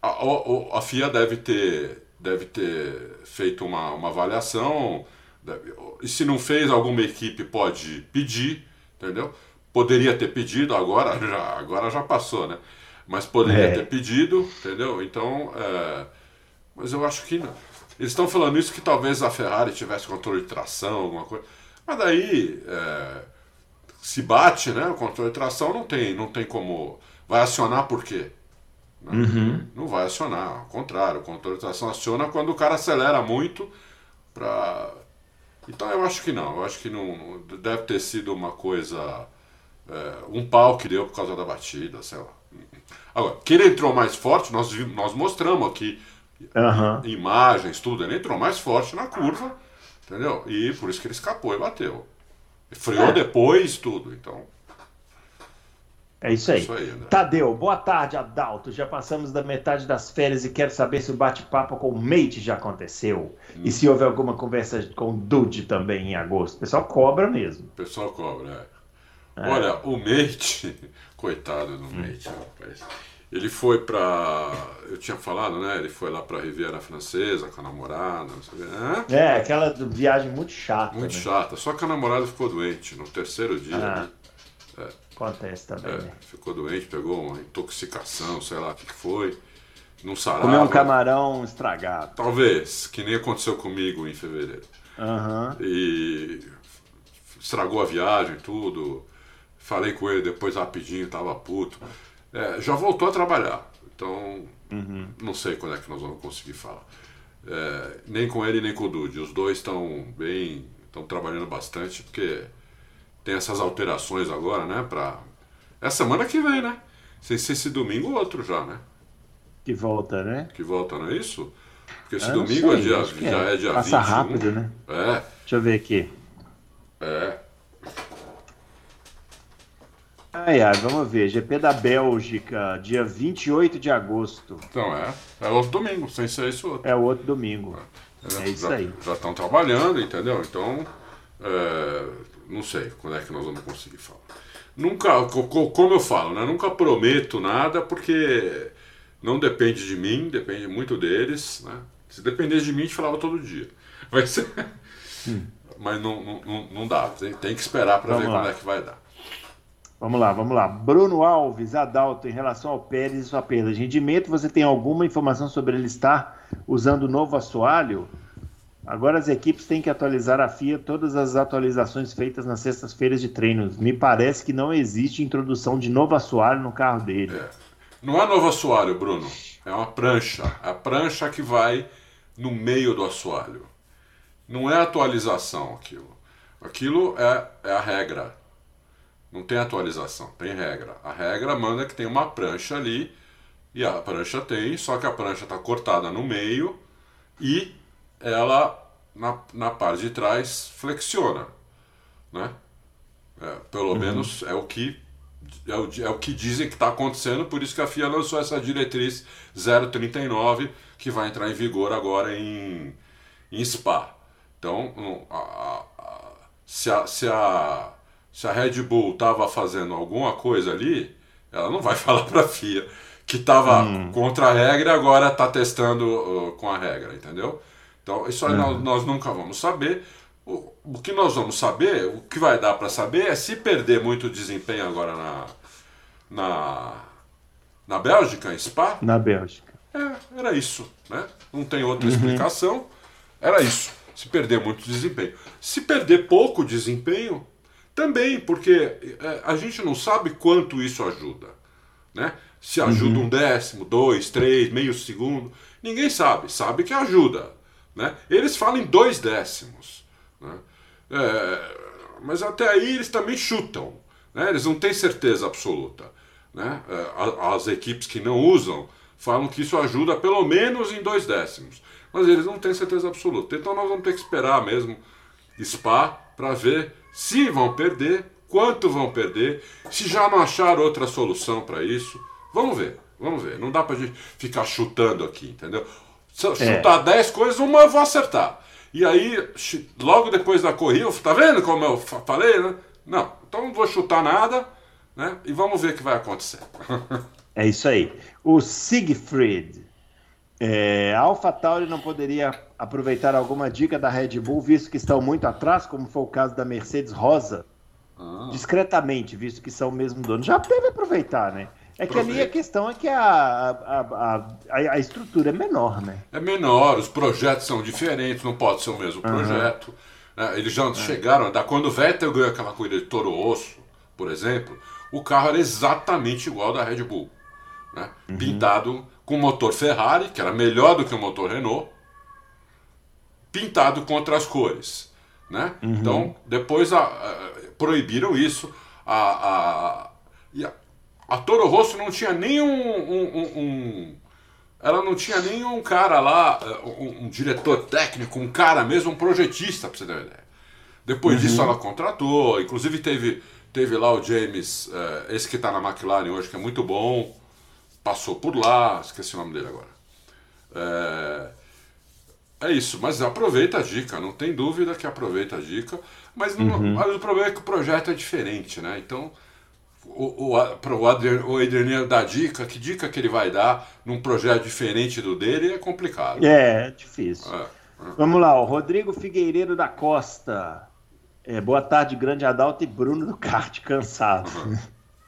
a, a, a, FIA deve ter, deve ter feito uma, uma avaliação, deve, e se não fez, alguma equipe pode pedir, entendeu? Poderia ter pedido, agora já, agora já passou, né? Mas poderia é. ter pedido, entendeu? Então, é, mas eu acho que não. Eles estão falando isso que talvez a Ferrari tivesse controle de tração, alguma coisa. Mas daí é, se bate, né? O controle de tração não tem, não tem como. Vai acionar por quê? Né? Uhum. Não vai acionar, ao contrário, o controle de tração aciona quando o cara acelera muito para. Então eu acho que não, eu acho que não deve ter sido uma coisa. É, um pau que deu por causa da batida, sei lá. Agora, que ele entrou mais forte, nós, nós mostramos aqui uhum. imagens, tudo, ele entrou mais forte na curva, entendeu? E por isso que ele escapou e bateu. Freou é. depois, tudo, então. É isso aí. É isso aí Tadeu, boa tarde, Adalto. Já passamos da metade das férias e quero saber se o bate-papo com o Mate já aconteceu. Hum. E se houve alguma conversa com o Dude também em agosto. O pessoal cobra mesmo. O pessoal cobra, é. é. Olha, o Mate, coitado do hum. Mate, rapaz. Ele foi pra. Eu tinha falado, né? Ele foi lá pra Riviera Francesa com a namorada, não sei que. É, aquela viagem muito chata. Muito né? chata. Só que a namorada ficou doente no terceiro dia. Ah. Né? É. Acontece também, é, né? Ficou doente, pegou uma intoxicação, sei lá o que, que foi. Não sarava. Comeu um camarão estragado. Talvez, que nem aconteceu comigo em fevereiro. Uhum. E estragou a viagem, tudo. Falei com ele depois rapidinho, tava puto. É, já voltou a trabalhar. Então, uhum. não sei quando é que nós vamos conseguir falar. É, nem com ele, nem com o Dude. Os dois estão bem. estão trabalhando bastante, porque tem essas alterações agora, né? Pra... É semana que vem, né? Sem ser esse domingo ou outro já, né? Que volta, né? Que volta, não é isso? Porque esse domingo é sei, é dia, já é, é dia Passa 21. rápido, né? É. Deixa eu ver aqui. É. Ai, ai, vamos ver. GP da Bélgica, dia 28 de agosto. Então, é. É outro domingo, sem ser esse outro. É o outro domingo. É, é isso já, aí. Já estão trabalhando, entendeu? Então, é, não sei quando é que nós vamos conseguir falar. Nunca, como eu falo, né? Nunca prometo nada, porque não depende de mim, depende muito deles, né? Se dependesse de mim, a gente falava todo dia. Mas, hum. mas não, não, não dá. Tem, tem que esperar para ver lá. quando é que vai dar. Vamos lá, vamos lá. Bruno Alves, Adalto, em relação ao Pérez e sua perda de rendimento, você tem alguma informação sobre ele estar usando o novo assoalho? Agora as equipes têm que atualizar a FIA todas as atualizações feitas nas sextas-feiras de treinos. Me parece que não existe introdução de novo assoalho no carro dele. É. Não é novo assoalho, Bruno. É uma prancha. A prancha que vai no meio do assoalho. Não é atualização aquilo. Aquilo é, é a regra. Não tem atualização, tem regra. A regra manda que tem uma prancha ali, e a prancha tem, só que a prancha está cortada no meio e ela, na, na parte de trás, flexiona. Né? É, pelo uhum. menos é o que é o, é o que dizem que está acontecendo, por isso que a FIA lançou essa diretriz 039, que vai entrar em vigor agora em, em Spa. Então, a, a, a, se, a, se a se a Red Bull estava fazendo alguma coisa ali, ela não vai falar para a FIA que estava hum. contra a regra e agora está testando uh, com a regra, entendeu? Então, isso aí hum. nós, nós, nunca vamos saber. O, o, que nós vamos saber, o que vai dar para saber é se perder muito desempenho agora na, na, na Bélgica, em Spa. Na Bélgica. É, era isso, né? Não tem outra uhum. explicação. Era isso. Se perder muito desempenho. Se perder pouco desempenho, também, porque é, a gente não sabe quanto isso ajuda. Né? Se ajuda uhum. um décimo, dois, três, meio segundo. Ninguém sabe. Sabe que ajuda. Né? Eles falam em dois décimos. Né? É, mas até aí eles também chutam. Né? Eles não têm certeza absoluta. Né? É, as equipes que não usam falam que isso ajuda pelo menos em dois décimos. Mas eles não têm certeza absoluta. Então nós vamos ter que esperar mesmo SPA para ver se vão perder, quanto vão perder, se já não achar outra solução para isso. Vamos ver, vamos ver. Não dá para gente ficar chutando aqui, entendeu? Se eu é. chutar 10 coisas, uma eu vou acertar. E aí, logo depois da corrida, tá vendo como eu falei, né? Não, então não vou chutar nada, né? E vamos ver o que vai acontecer. é isso aí. O Siegfried é, AlphaTauri não poderia aproveitar alguma dica da Red Bull, visto que estão muito atrás, como foi o caso da Mercedes Rosa? Ah. Discretamente, visto que são o mesmo dono. Já deve aproveitar, né? É que ali a questão é que a, a, a, a, estrutura é menor, né? É menor, os projetos são diferentes, não pode ser o mesmo uhum. projeto. É, eles já é. chegaram, da quando o Vettel ganhou aquela corrida de Toro Osso, por exemplo, o carro era exatamente igual ao da Red Bull. né? uhum. pintado com motor Ferrari, que era melhor do que o motor Renault, pintado com outras cores. Né? Uhum. Então, depois a, a, proibiram isso. A, a, a, Toro Rosso não tinha nem um, um, um, ela não tinha nenhum cara lá, um, um, diretor técnico, um cara mesmo, um projetista, para você ter uma ideia. Depois uhum. disso ela contratou, inclusive teve, teve lá o James, uh, esse que está na McLaren hoje, que é muito bom, passou por lá, esqueci o nome dele agora. É, é isso, mas aproveita a dica, não tem dúvida que aproveita a dica, mas, não, uhum. mas o problema é que o projeto é diferente, né? Então, o, o, o, o Adriano dar dica, que dica que ele vai dar num projeto diferente do dele é complicado. É, é difícil. É, é. Vamos lá, o Rodrigo Figueiredo da Costa. É, boa tarde, grande Adalto e Bruno do Kart, cansado. Uhum.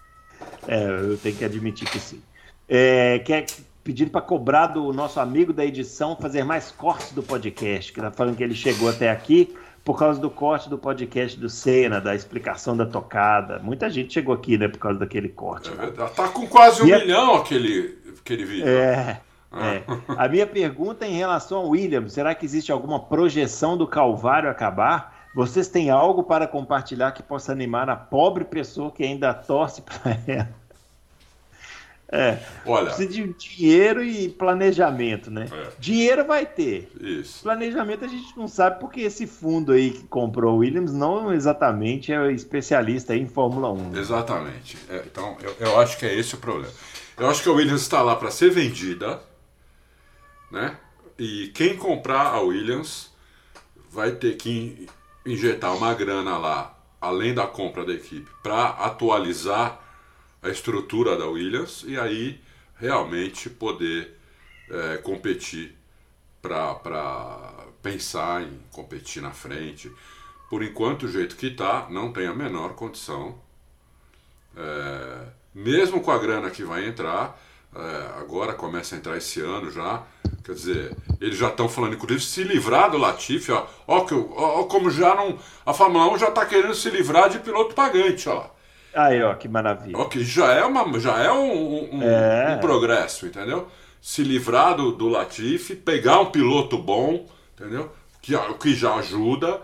é, eu tenho que admitir que sim. É, quer pedindo para cobrar do nosso amigo da edição fazer mais cortes do podcast, que tá falando que ele chegou até aqui por causa do corte do podcast do Senna, da explicação da tocada. Muita gente chegou aqui, né, por causa daquele corte. É Tá com quase um e milhão a... aquele, aquele vídeo. É. Ah. É. A minha pergunta é em relação ao William, será que existe alguma projeção do Calvário acabar? Vocês têm algo para compartilhar que possa animar a pobre pessoa que ainda torce para ela? É. Olha, precisa de dinheiro e planejamento, né? É. Dinheiro vai ter. Isso. Planejamento a gente não sabe porque esse fundo aí que comprou o Williams não exatamente é especialista em Fórmula 1. Né? Exatamente. É, então eu, eu acho que é esse o problema. Eu acho que a Williams está lá para ser vendida, né? E quem comprar a Williams vai ter que injetar uma grana lá, além da compra da equipe, para atualizar a estrutura da Williams e aí realmente poder é, competir para pensar em competir na frente. Por enquanto, o jeito que está, não tem a menor condição. É, mesmo com a grana que vai entrar, é, agora começa a entrar esse ano já. Quer dizer, eles já estão falando, inclusive, se livrar do Latifi, ó, ó, ó, ó como já não. A Fórmula 1 já está querendo se livrar de piloto pagante, ó. Aí, ó, que maravilha. Ok, já é, uma, já é um, um, é. um progresso, entendeu? Se livrar do, do Latifi, pegar um piloto bom, entendeu? Que, que já ajuda,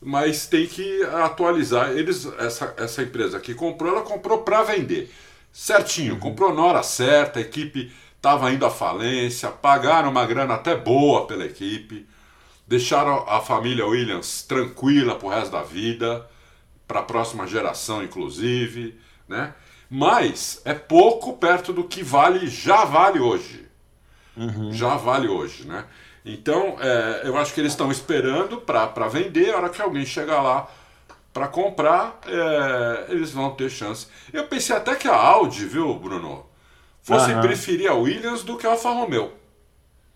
mas tem que atualizar. Eles, essa, essa empresa que comprou, ela comprou para vender. Certinho, uhum. comprou na hora certa, a equipe estava indo à falência, pagaram uma grana até boa pela equipe, deixaram a família Williams tranquila pro resto da vida para a próxima geração, inclusive, né? Mas é pouco perto do que vale, já vale hoje. Uhum. Já vale hoje, né? Então, é, eu acho que eles estão esperando para vender, a hora que alguém chegar lá para comprar, é, eles vão ter chance. Eu pensei até que a Audi, viu, Bruno, fosse uhum. preferir a Williams do que a Alfa Romeo.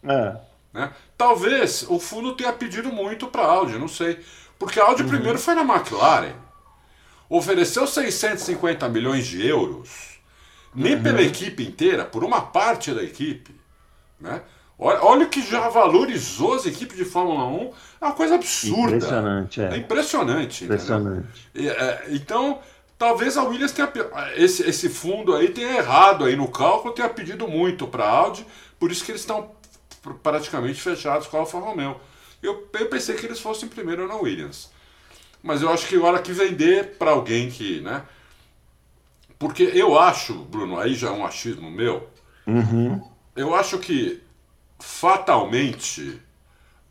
É. Né? Talvez o fundo tenha pedido muito para a Audi, não sei. Porque a Audi uhum. primeiro foi na McLaren ofereceu 650 milhões de euros, nem uhum. pela equipe inteira, por uma parte da equipe. Né? Olha, olha o que já valorizou as equipes de Fórmula 1, é uma coisa absurda. Impressionante, é. É impressionante. Impressionante. É, então, talvez a Williams tenha. Esse, esse fundo aí tenha errado aí no cálculo, tenha pedido muito para a Audi, por isso que eles estão praticamente fechados com a Alfa Romeo. Eu, eu pensei que eles fossem primeiro na Williams. Mas eu acho que a hora que vender para alguém que, né? Porque eu acho, Bruno, aí já é um achismo meu, uhum. eu acho que fatalmente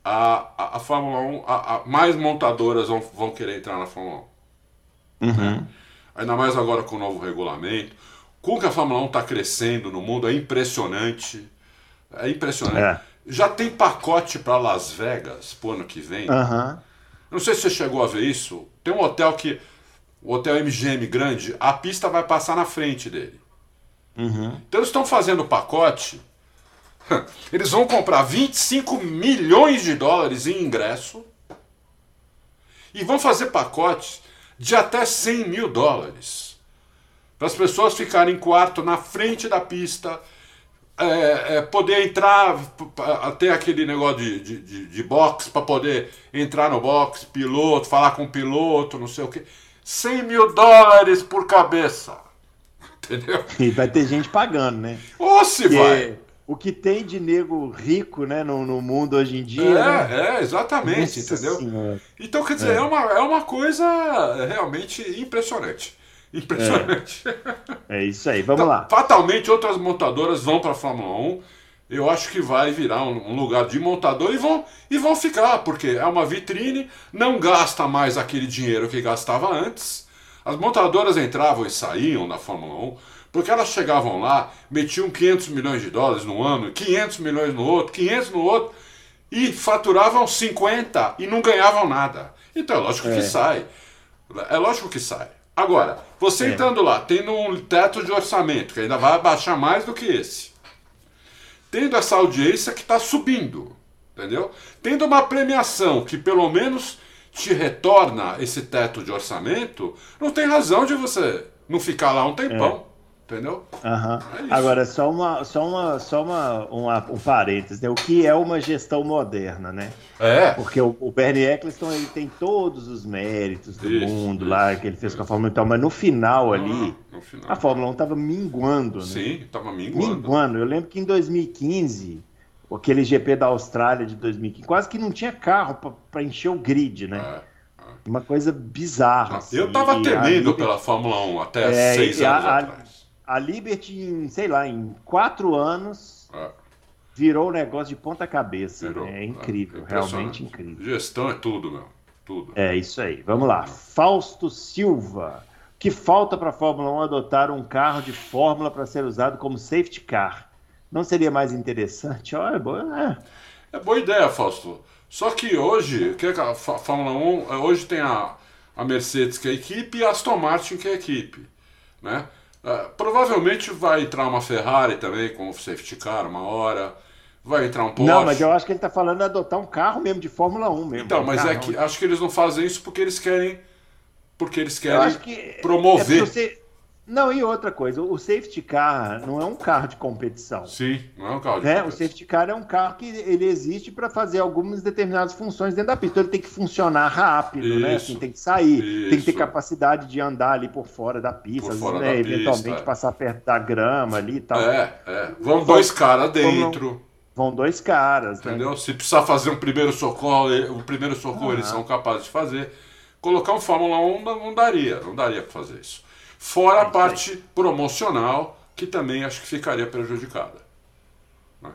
a, a, a Fórmula 1, a, a, mais montadoras vão, vão querer entrar na Fórmula 1. Uhum. Ainda mais agora com o novo regulamento. Com que a Fórmula 1 está crescendo no mundo é impressionante. É impressionante. É. Já tem pacote para Las Vegas pro ano que vem. Uhum. Não sei se você chegou a ver isso. Tem um hotel que. O hotel MGM grande, a pista vai passar na frente dele. Uhum. Então eles estão fazendo pacote. Eles vão comprar 25 milhões de dólares em ingresso. E vão fazer pacotes de até 100 mil dólares. Para as pessoas ficarem em quarto na frente da pista é, é, poder entrar, até aquele negócio de, de, de, de box, para poder entrar no box, piloto, falar com o piloto, não sei o que. 100 mil dólares por cabeça. Entendeu? E vai ter gente pagando, né? Ou se Porque vai. O que tem de nego rico, né, no, no mundo hoje em dia. É, né? é, exatamente, Nossa entendeu? Senhora. Então, quer dizer, é, uma, é uma coisa realmente impressionante. Impressionante. É isso aí, vamos Então, lá. Fatalmente, outras montadoras vão para a Fórmula 1. Eu acho que vai virar um, um lugar de montador e vão, e vão ficar, porque é uma vitrine, não gasta mais aquele dinheiro que gastava antes. As montadoras entravam e saíam da Fórmula 1, porque elas chegavam lá, metiam 500 milhões de dólares no ano, 500 milhões no outro, 500 no outro, e faturavam 50 e não ganhavam nada. Então é lógico É. que sai. É lógico que sai. Agora, você É. entrando lá, tendo um teto de orçamento, que ainda vai abaixar mais do que esse, tendo essa audiência que está subindo, entendeu? Tendo uma premiação que pelo menos te retorna esse teto de orçamento, não tem razão de você não ficar lá um tempão, entendeu? Aham. É isso. Agora, só, uma, só, uma, só uma, uma- um parênteses, né? O que é uma gestão moderna, né? É, Porque o, o Bernie Eccleston ele tem todos os méritos do Isso, mundo isso, lá, que ele fez com a Fórmula 1 e tal, mas no final ali, no final. a Fórmula 1 estava minguando, né? Sim, tava minguando. Minguando. Eu lembro que em 2015, aquele GP da Austrália de 2015, quase que não tinha carro para encher o grid, né? É. Uma coisa bizarra. assim. Eu tava temendo pela Fórmula 1 até É, seis anos a- atrás. A Liberty, em, sei lá, em quatro anos, É, virou o negócio de ponta cabeça. virou. né? É incrível, impressionante. realmente incrível. Gestão é tudo, meu. Tudo. É isso aí. Vamos lá. Fausto Silva. Que falta para a Fórmula 1 adotar um carro de Fórmula para ser usado como safety car? Não seria mais interessante? Olha, boa. É. É boa ideia, Fausto. Só que hoje, que é que a Fórmula 1, eh, hoje tem a, a Mercedes que é a equipe e a Aston Martin que é a equipe, né? Eh, provavelmente vai entrar uma Ferrari também com o safety car uma hora, vai entrar um Porsche. Não, mas eu acho que ele está falando de adotar um carro mesmo de Fórmula 1 mesmo. Então, um mas é carrão. que acho que eles não fazem isso porque eles querem porque eles querem que promover. é Não, e outra coisa, o safety car não é um carro de competição. Sim, não é um carro de né? O competição. safety car é um carro que ele existe para fazer algumas determinadas funções dentro da pista. Então ele tem que funcionar rápido, né? Isso. Assim, tem que sair, tem que ter Isso. capacidade de andar ali por fora da pista, fora né, da pista, eventualmente é. passar perto da grama ali e tal. É, é. Vão dois caras Fórmula dentro. Vão dois caras, né? Entendeu? Se precisar fazer um primeiro socorro, ele- o primeiro socorro Ah. eles são capazes de fazer. Colocar um Fórmula 1 não, não daria, não daria para fazer isso. Fora a parte promocional, que também acho que ficaria prejudicada.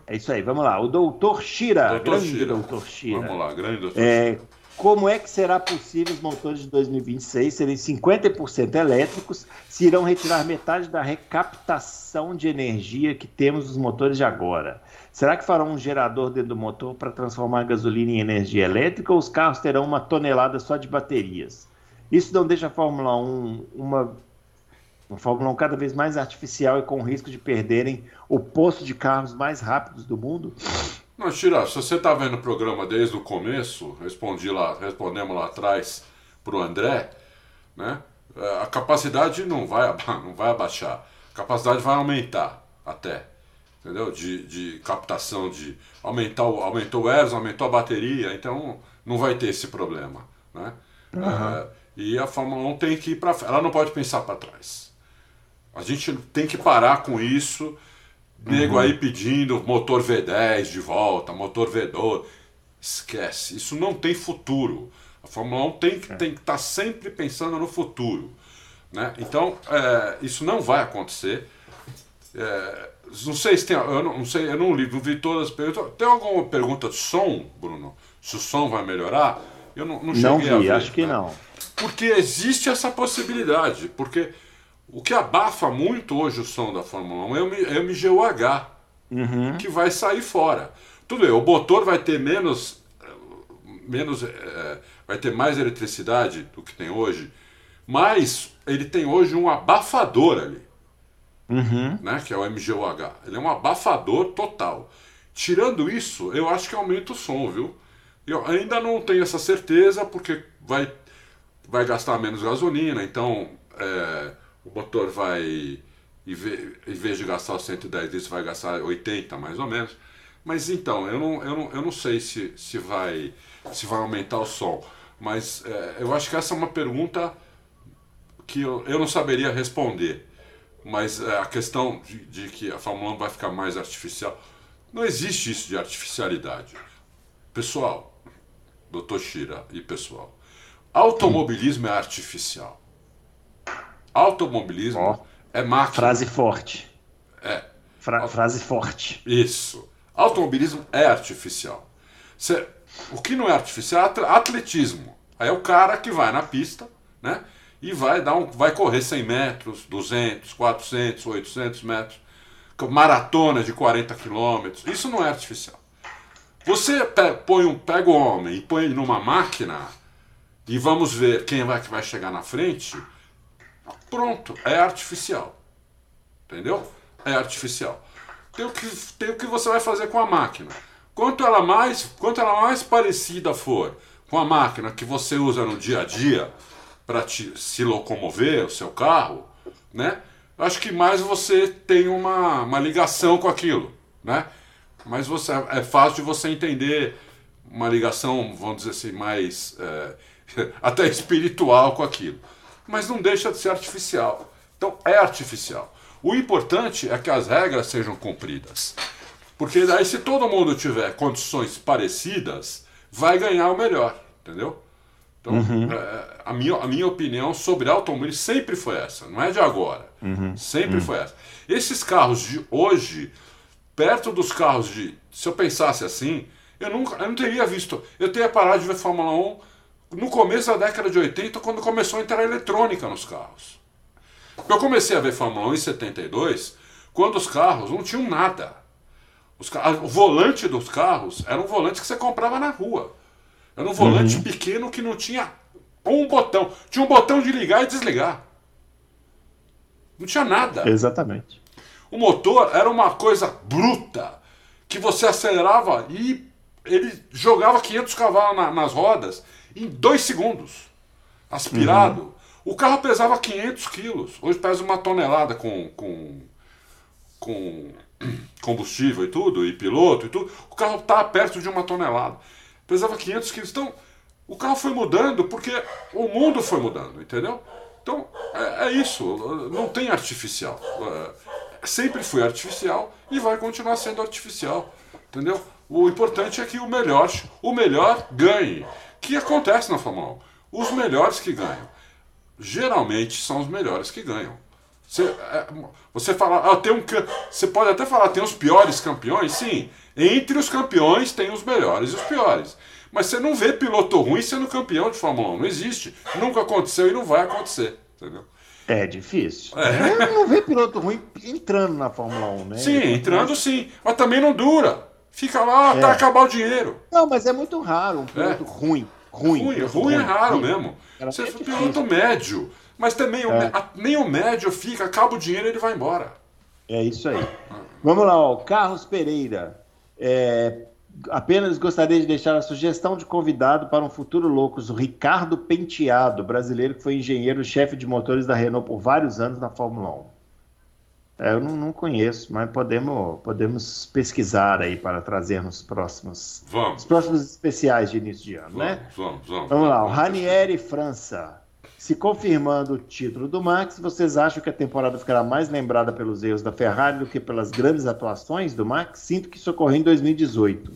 É isso aí, vamos lá. O doutor Shira, Doutor grande Shira. doutor Shira. Vamos lá, grande doutor. É, como é que será possível os motores de 2026 serem 50% elétricos se irão retirar metade da recaptação de energia que temos nos motores de agora? Será que farão um gerador dentro do motor para transformar a gasolina em energia elétrica ou os carros terão uma tonelada só de baterias? Isso não deixa a Fórmula 1 uma, uma Fórmula 1 cada vez mais artificial e com risco de perderem o posto de carros mais rápidos do mundo? Não, Tira, se você está vendo o programa desde o começo, respondi lá, respondemos lá atrás para o André, né? É, A capacidade não vai, não vai abaixar, a capacidade vai aumentar até, entendeu? De, de captação, de aumentar o, aumentou o ERS, aumentou a bateria, então não vai ter esse problema, né? É, e a Fórmula 1 tem que ir para ela não pode pensar para trás. A gente tem que parar com isso. Nego aí pedindo motor V10 de volta, motor V12. Esquece, isso não tem futuro. A Fórmula 1 tem que que estar sempre pensando no futuro. Né? Então, é, isso não vai acontecer. É, não sei se tem. Eu não, não sei, eu não li, não vi todas as perguntas. Tem alguma pergunta de som, Bruno? Se o som vai melhorar? Eu não, não cheguei Não a vi, ver. acho que né? não. Porque existe essa possibilidade. Porque o que abafa muito hoje o som da Fórmula 1 é o, M- é MGUH, Uhum. que vai sair fora. Tudo bem, o motor vai ter menos. menos eh, vai ter mais eletricidade do que tem hoje, mas ele tem hoje um abafador ali Uhum. né, que é o MGUH. Ele é um abafador total. Tirando isso, eu acho que aumenta o som, viu? Eu ainda não tenho essa certeza, porque vai, vai gastar menos gasolina, então é, o motor vai, em ve- em vez de gastar os 110 litros, vai gastar 80 mais ou menos. Mas então, eu não, eu não, eu não sei se, se, vai, se vai aumentar o som. Mas é, eu acho que essa é uma pergunta que eu, eu não saberia responder. Mas é, a questão de, de, que a Fórmula 1 vai ficar mais artificial, não existe isso de artificialidade. Pessoal, doutor Shira e pessoal, automobilismo é artificial. Automobilismo oh, é máquina. Frase forte. É. Fra frase forte. Isso. Automobilismo é artificial. Cê, o que não é artificial é atletismo. Aí é o cara que vai na pista, né? E vai dar um, vai correr 100 metros, 200, 400, 800 metros, maratona de 40 quilômetros. Isso não é artificial. Você põe um, pega o homem e põe ele numa máquina e vamos ver quem vai que vai chegar na frente. Pronto, é artificial. Entendeu? É artificial. Tem o que, tem o que você vai fazer com a máquina. Quanto ela mais, quanto ela mais parecida for com a máquina que você usa no dia a dia para se locomover, o seu carro, né? Acho que mais você tem uma, uma ligação com aquilo, né? Mas você, é fácil de você entender uma ligação, vamos dizer assim, mais é, até espiritual com aquilo. Mas não deixa de ser artificial. Então é artificial. O importante é que as regras sejam cumpridas. Porque daí, se todo mundo tiver condições parecidas, vai ganhar o melhor, entendeu? Então, uhum. é, a, minha, a minha opinião sobre automóveis sempre foi essa, não é de agora. Uhum. Sempre uhum. foi essa. Esses carros de hoje, perto dos carros de. Se eu pensasse assim, eu, nunca, eu não teria visto. Eu teria parado de ver Fórmula 1 no começo da década de 80, quando começou a entrar eletrônica nos carros. Eu comecei a ver Fórmula 1 em 72, quando os carros não tinham nada. Os, o volante dos carros era um volante que você comprava na rua. Era um volante uhum. pequeno que não tinha um botão. Tinha um botão de ligar e desligar. Não tinha nada. Exatamente. O motor era uma coisa bruta que você acelerava e ele jogava 500 cavalos na, nas rodas em dois segundos, aspirado. Uhum. O carro pesava 500 quilos. Hoje pesa uma tonelada com, com, com combustível e tudo, e piloto e tudo, o carro está perto de uma tonelada. Pesava 500 quilos. Então, o carro foi mudando porque o mundo foi mudando, entendeu? Então, é, é isso. Não tem artificial. É, sempre foi artificial e vai continuar sendo artificial, entendeu? O importante é que o melhor, o melhor ganhe. Que acontece na Fórmula 1. Os melhores que ganham. Geralmente são os melhores que ganham. Você, é, você fala, ah, tem um, você pode até falar, tem os piores campeões, sim. Entre os campeões tem os melhores e os piores. Mas você não vê piloto ruim sendo campeão de Fórmula 1. Não existe. Nunca aconteceu e não vai acontecer. Entendeu? É difícil. É. Não vê piloto ruim entrando na Fórmula 1, né? Sim, entrando sim. Mas também não dura. Fica lá até é. acabar o dinheiro. Não, mas é muito raro um piloto é. ruim. Ruim, ruim, ruim, é raro ruim. mesmo. Você é um piloto médio. Mas também é. o, a, nem o médio fica, acaba o dinheiro e ele vai embora. É isso aí. Vamos lá, ó. Carlos Pereira. É, apenas gostaria de deixar a sugestão de convidado para um futuro Loucos, o Ricardo Penteado, brasileiro que foi engenheiro-chefe de motores da Renault por vários anos na Fórmula 1. É, eu não, não, conheço, mas podemos, podemos pesquisar aí para trazer nos próximos, vamos. próximos especiais de início de ano, vamos, né? Vamos, vamos. Vamos lá, o Ranieri França. Se confirmando o título do Max, vocês acham que a temporada ficará mais lembrada pelos erros da Ferrari do que pelas grandes atuações do Max? Sinto que isso ocorreu em 2018.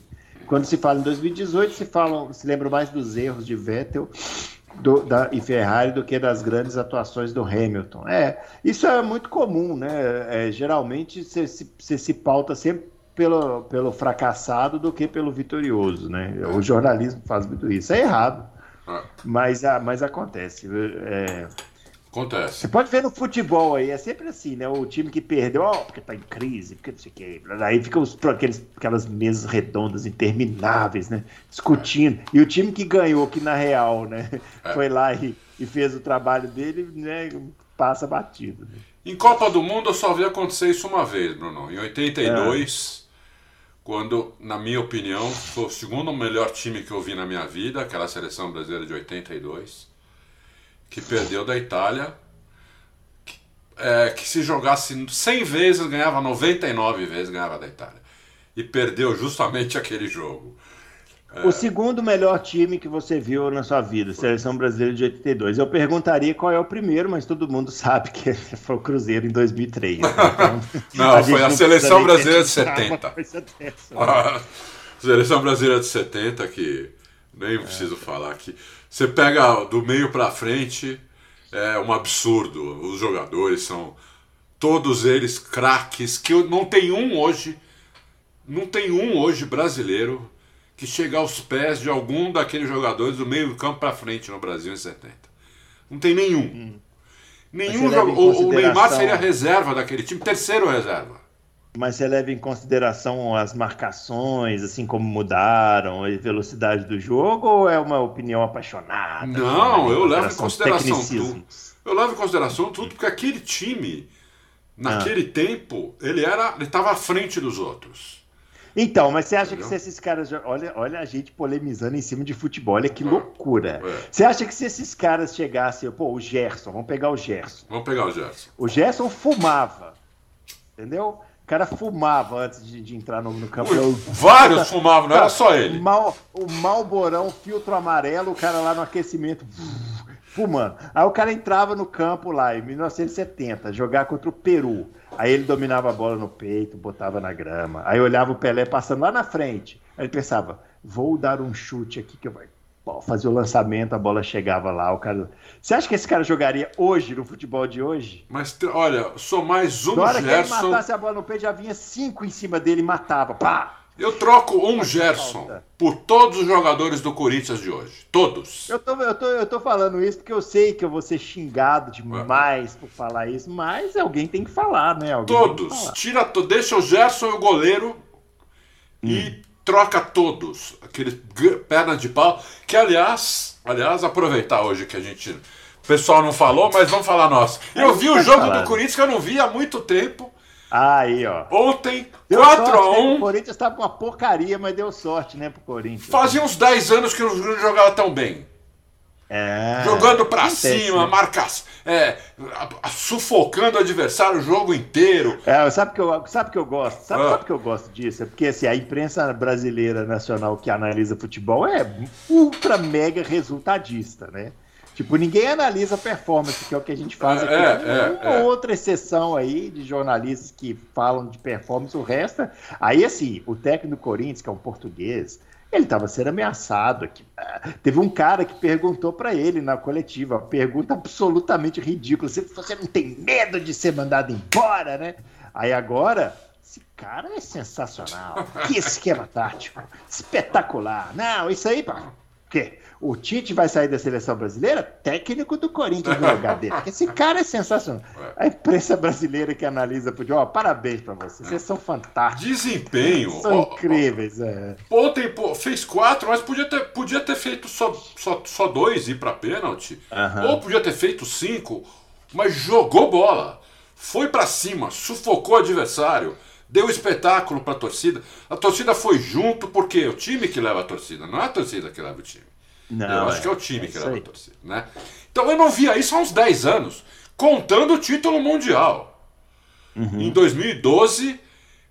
Quando se fala em 2018, se, falam, se lembra mais dos erros de Vettel do, da, e Ferrari do que das grandes atuações do Hamilton. É, isso é muito comum, né? É, geralmente você se, se pauta sempre pelo, pelo fracassado do que pelo vitorioso, né? O jornalismo faz muito isso. É errado. Ah. Mas, ah, mas acontece. É... Acontece. Você pode ver no futebol aí, é sempre assim, né? O time que perdeu, ó, porque tá em crise, porque não sei o quê. Aí ficam os, aqueles, aquelas mesas redondas intermináveis, né? Discutindo. É. E o time que ganhou, que na real, né? É. Foi lá e, e, fez o trabalho dele, né? Passa batido. Né? Em Copa do Mundo eu só vi acontecer isso uma vez, Bruno. Em 82. É quando, na minha opinião, foi o segundo melhor time que eu vi na minha vida, aquela seleção brasileira de 82, que perdeu da Itália, que, é, que se jogasse 100 vezes ganhava 99 vezes ganhava da Itália. E perdeu justamente aquele jogo. É. O segundo melhor time que você viu na sua vida, Seleção Brasileira de 82. Eu perguntaria qual é o primeiro, mas todo mundo sabe que foi o Cruzeiro em 2003. Né? Então, não, a foi a Seleção Brasileira de 70. A Seleção Brasileira de 70, que nem é. preciso falar aqui. Você pega do meio para frente, é um absurdo. Os jogadores são todos eles craques, que não tem um hoje, não tem um hoje brasileiro que chega aos pés de algum daqueles jogadores do meio do campo para frente no Brasil em 70. Não tem nenhum. Hum. Nenhum jogador. O, o Neymar seria reserva daquele time, terceiro reserva. Mas você leva em consideração as marcações, assim como mudaram, a velocidade do jogo, ou é uma opinião apaixonada? Não, eu levo em consideração tudo. Eu levo em consideração tudo, porque aquele time, naquele ah. tempo, ele era. ele estava à frente dos outros. Então, mas você acha Entendeu? que se esses caras. Olha, olha a gente polemizando em cima de futebol, olha que loucura. É. Você acha que se esses caras chegassem. Pô, o Gerson, vamos pegar o Gerson. Vamos pegar o Gerson. O Gerson fumava. Entendeu? O cara fumava antes de, de entrar no, no campo. Eu, vários fumavam, não era só ele. Mal, o Malborão, filtro amarelo, o cara lá no aquecimento fumando. Aí o cara entrava no campo lá em 1970, jogar contra o Peru. Aí ele dominava a bola no peito, botava na grama. Aí olhava o Pelé passando lá na frente. Aí ele pensava, vou dar um chute aqui que eu vou fazer o lançamento, a bola chegava lá. O cara... Você acha que esse cara jogaria hoje, no futebol de hoje? Mas olha, sou mais um Na hora Gerson... que ele matasse a bola no peito, já vinha cinco em cima dele e matava. Pá! Eu troco um Gerson por todos os jogadores do Corinthians de hoje. Todos. Eu tô, eu, tô, eu tô falando isso porque eu sei que eu vou ser xingado demais por falar isso, mas alguém tem que falar, né? Alguém todos. Falar. Tira, deixa o Gerson e o goleiro hum. e troca todos. Aquele perna de pau. Que, aliás, aliás, aproveitar hoje que a gente. O pessoal não falou, mas vamos falar nós. Eu vi o jogo do Corinthians que eu não vi há muito tempo. Aí, ó. Ontem, 4x1. Né? O Corinthians estava com uma porcaria, mas deu sorte, né, pro Corinthians. Fazia uns 10 anos que o Júnior jogava tão bem. É, Jogando pra cima, né? marca, é, sufocando o adversário o jogo inteiro. É, sabe que eu, sabe que eu gosto? Sabe, ah. sabe que eu gosto disso? É porque assim, a imprensa brasileira nacional que analisa futebol é ultra mega resultadista, né? Tipo, ninguém analisa performance, que é o que a gente faz aqui. É, é, uma é. outra exceção aí de jornalistas que falam de performance, o resto. Aí, assim, o técnico do Corinthians, que é um português, ele estava sendo ameaçado aqui. Teve um cara que perguntou para ele na coletiva, pergunta absolutamente ridícula: você não tem medo de ser mandado embora, né? Aí agora esse cara é sensacional. Que esquema tático. Espetacular. Não, isso aí, pá. O quê? O Tite vai sair da seleção brasileira? Técnico do Corinthians no lugar dele. Esse cara é sensacional. A imprensa brasileira que analisa futebol, parabéns para vocês. Vocês são fantásticos. Desempenho. São incríveis. É. Ontem pô, fez quatro, mas podia ter, podia ter feito só, só, só dois ir para pênalti. Uhum. Ou podia ter feito cinco, mas jogou bola. Foi para cima, sufocou o adversário deu espetáculo para a torcida. A torcida foi junto porque é o time que leva a torcida, não é a torcida que leva o time. Não, eu acho é, que é o time é que leva a torcida. Né? Então eu não via isso há uns 10 anos, contando o título mundial. Uhum. Em 2012,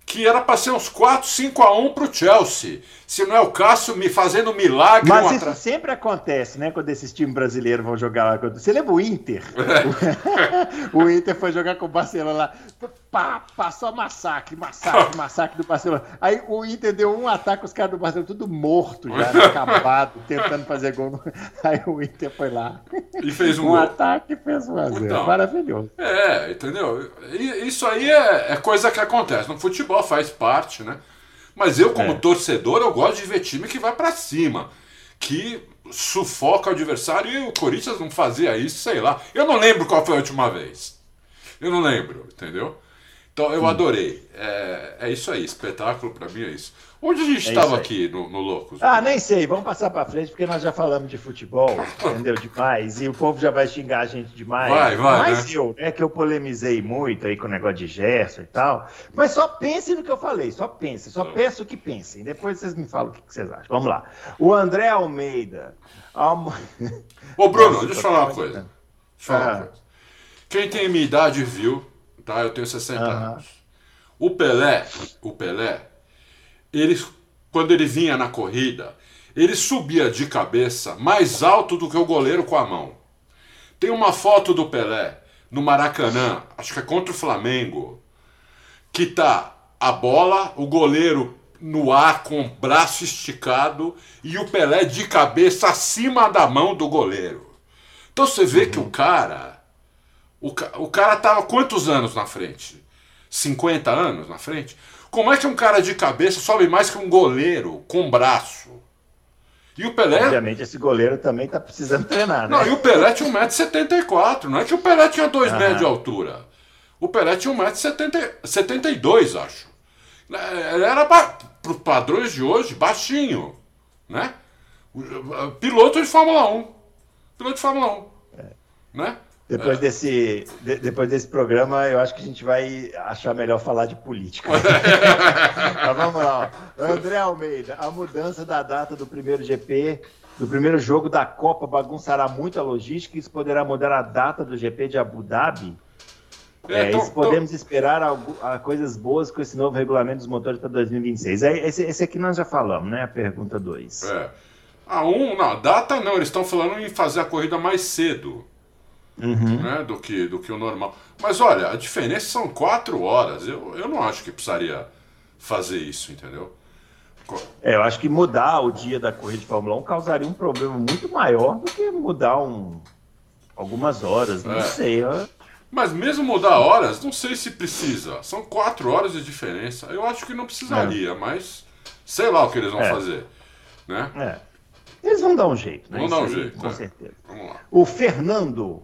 que era para ser uns 4, 5 a 1 para o Chelsea. Se não é o Cássio me fazendo milagre. Mas isso sempre acontece, né? Quando esses times brasileiros vão jogar lá. Você lembra o Inter? o Inter foi jogar com o Barcelona lá. Pá, passou massacre, massacre, massacre do Barcelona. Aí o Inter deu um ataque, os caras do Barcelona tudo morto já, né? acabado, tentando fazer gol. Aí o Inter foi lá. E fez um, um ataque e fez um então, Maravilhoso. É, entendeu? Isso aí é, é coisa que acontece. No futebol faz parte, né? Mas eu, como é. torcedor, eu gosto de ver time que vai para cima, que sufoca o adversário e o Corinthians não fazia isso, sei lá. Eu não lembro qual foi a última vez. Eu não lembro, entendeu? Então eu adorei. É, é isso aí, espetáculo para mim é isso. Onde a gente estava é aqui no, no Loucos? Ah, nem sei. Vamos passar para frente porque nós já falamos de futebol, entendeu? Demais. E o povo já vai xingar a gente demais. Vai, vai. Mas né? eu, é que eu polemizei muito aí com o negócio de Gerson e tal. Mas só pense no que eu falei, só pense, só peço que pensem. Depois vocês me falam o que vocês acham. Vamos lá. O André Almeida. Almo... Ô, Bruno, deixa eu falar uma coisa. Deixa eu falar uma coisa. Quem tem minha idade viu tá? Eu tenho 60 uhum. anos. O Pelé, o Pelé, ele, quando ele vinha na corrida, ele subia de cabeça mais alto do que o goleiro com a mão. Tem uma foto do Pelé no Maracanã, acho que é contra o Flamengo, que tá a bola, o goleiro no ar com o braço esticado e o Pelé de cabeça acima da mão do goleiro. Então você vê uhum. que o cara, o, o cara tava quantos anos na frente? 50 anos na frente? Como é que um cara de cabeça sobe mais que um goleiro com braço? E o Pelé. Obviamente, esse goleiro também tá precisando treinar, né? Não, e o Pelé tinha 1,74m. Não é que o Pelé tinha 2 metros de altura. O Pelé tinha 1,72m, acho. Ele era, para os padrões de hoje, baixinho. Né? Piloto de Fórmula 1. Piloto de Fórmula 1. É. Né? Depois, é. desse, de, depois desse programa, eu acho que a gente vai achar melhor falar de política. Mas vamos lá. André Almeida, a mudança da data do primeiro GP, do primeiro jogo da Copa, bagunçará muito a logística. Isso poderá mudar a data do GP de Abu Dhabi? É, é, isso podemos esperar algo, coisas boas com esse novo regulamento dos motores para 2026. É, esse, esse aqui nós já falamos, né? A pergunta 2. É. A um, não, data não, eles estão falando em fazer a corrida mais cedo uhum. né, do, que, do que o normal. Mas olha, a diferença são quatro horas. Eu, eu não acho que precisaria fazer isso, entendeu? É, eu acho que mudar o dia da corrida de Fórmula 1 causaria um problema muito maior do que mudar um, algumas horas, não é. sei. Eu... Mas mesmo mudar horas, não sei se precisa. São quatro horas de diferença. Eu acho que não precisaria, é. mas sei lá o que eles vão é. fazer. Né? É. Eles vão dar um jeito, né? Vão dar um jeito. Com né? certeza. O Fernando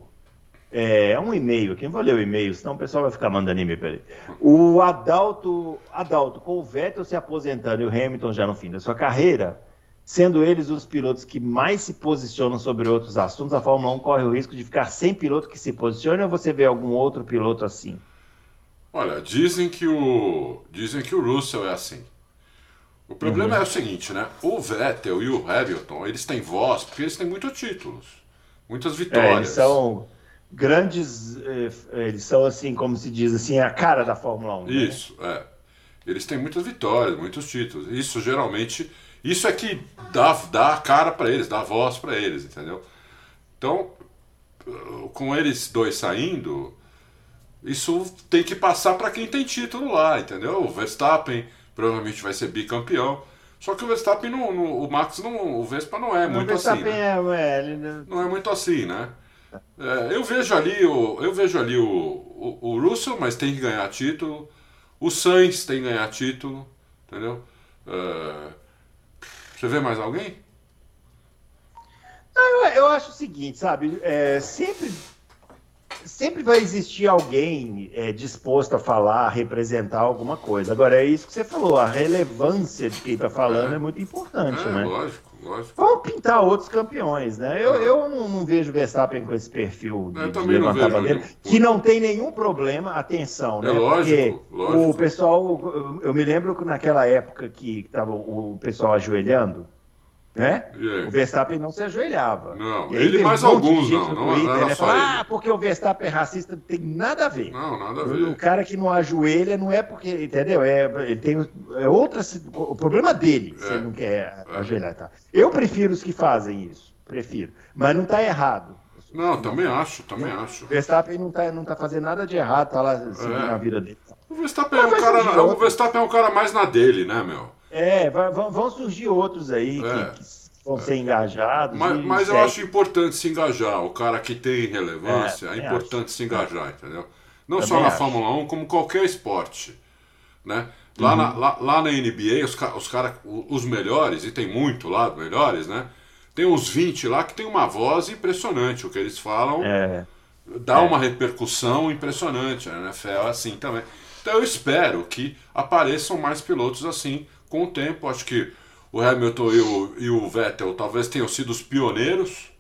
é um e-mail aqui, não vou ler o e-mail, senão o pessoal vai ficar mandando e-mail para ele. O Adalto, Adalto, com o Vettel se aposentando e o Hamilton já no fim da sua carreira, sendo eles os pilotos que mais se posicionam sobre outros assuntos, a Fórmula 1 corre o risco de ficar sem piloto que se posicione ou você vê algum outro piloto assim? Olha, dizem que o dizem que o Russell é assim. O problema uhum. é o seguinte, né? O Vettel e o Hamilton, eles têm voz porque eles têm muitos títulos, muitas vitórias. É, eles são grandes. Eh, eles são assim, como se diz assim, a cara da Fórmula 1. Né? Isso, né? é. Eles têm muitas vitórias, muitos títulos. Isso geralmente. Isso é que dá, dá a cara para eles, dá a voz para eles, entendeu? Então, com eles dois saindo, isso tem que passar para quem tem título lá, entendeu? O Verstappen provavelmente vai ser bicampeão. Só que o Verstappen não, não o Max não, o Vespa não é muito assim. Né? É. Não é muito assim, né? É, eu vejo ali o, eu vejo ali o, o, o Russell, mas tem que ganhar título. O Sainz tem que ganhar título, entendeu? É, você vê mais alguém? eu, eu, acho o seguinte, sabe? É, sempre sempre vai existir alguém é, disposto a falar, a representar alguma coisa. Agora, é isso que você falou, a relevância de quem está falando é. é. muito importante, é, né? Lógico, lógico. Vamos pintar outros campeões, né? Eu, eu não, não vejo Verstappen com esse perfil de, de levantar bandeira, que não tem nenhum problema, atenção, né? É lógico, Porque lógico. o pessoal, eu me lembro que naquela época que estava o pessoal ajoelhando, né? O Verstappen não se ajoelhava. Não, ele mais um alguns não. Não, Twitter, não né? Fala, ah, porque o Verstappen é racista, não tem nada a ver. Não, nada a ver. O, cara que não ajoelha não é porque, entendeu? É, ele tem é outra, o problema dele, é. se ele não quer é. ajoelhar. Tá? Eu prefiro os que fazem isso, prefiro. Mas não está errado. Não, também acho, também acho. O Verstappen não está não tá fazendo nada de errado, tá lá seguindo é. a vida dele. O Verstappen, é um cara, o Verstappen é um cara mais na dele, né, meu? É, vão surgir outros aí é. que, que, vão ser engajados. Mas, mas eu acho importante se engajar. O cara que tem relevância, é, é importante acho. se engajar, entendeu? Não também só na acho. Fórmula 1, como qualquer esporte. Né? Lá, uhum. na, lá, lá, na NBA, os, os caras, os melhores, e tem muito lá, melhores, né? Tem uns 20 lá que tem uma voz impressionante. O que eles falam é. dá é. uma repercussão impressionante. A NFL é assim também. Então eu espero que apareçam mais pilotos assim com o tempo. Acho que o Hamilton e o, e o Vettel talvez tenham sido os pioneiros,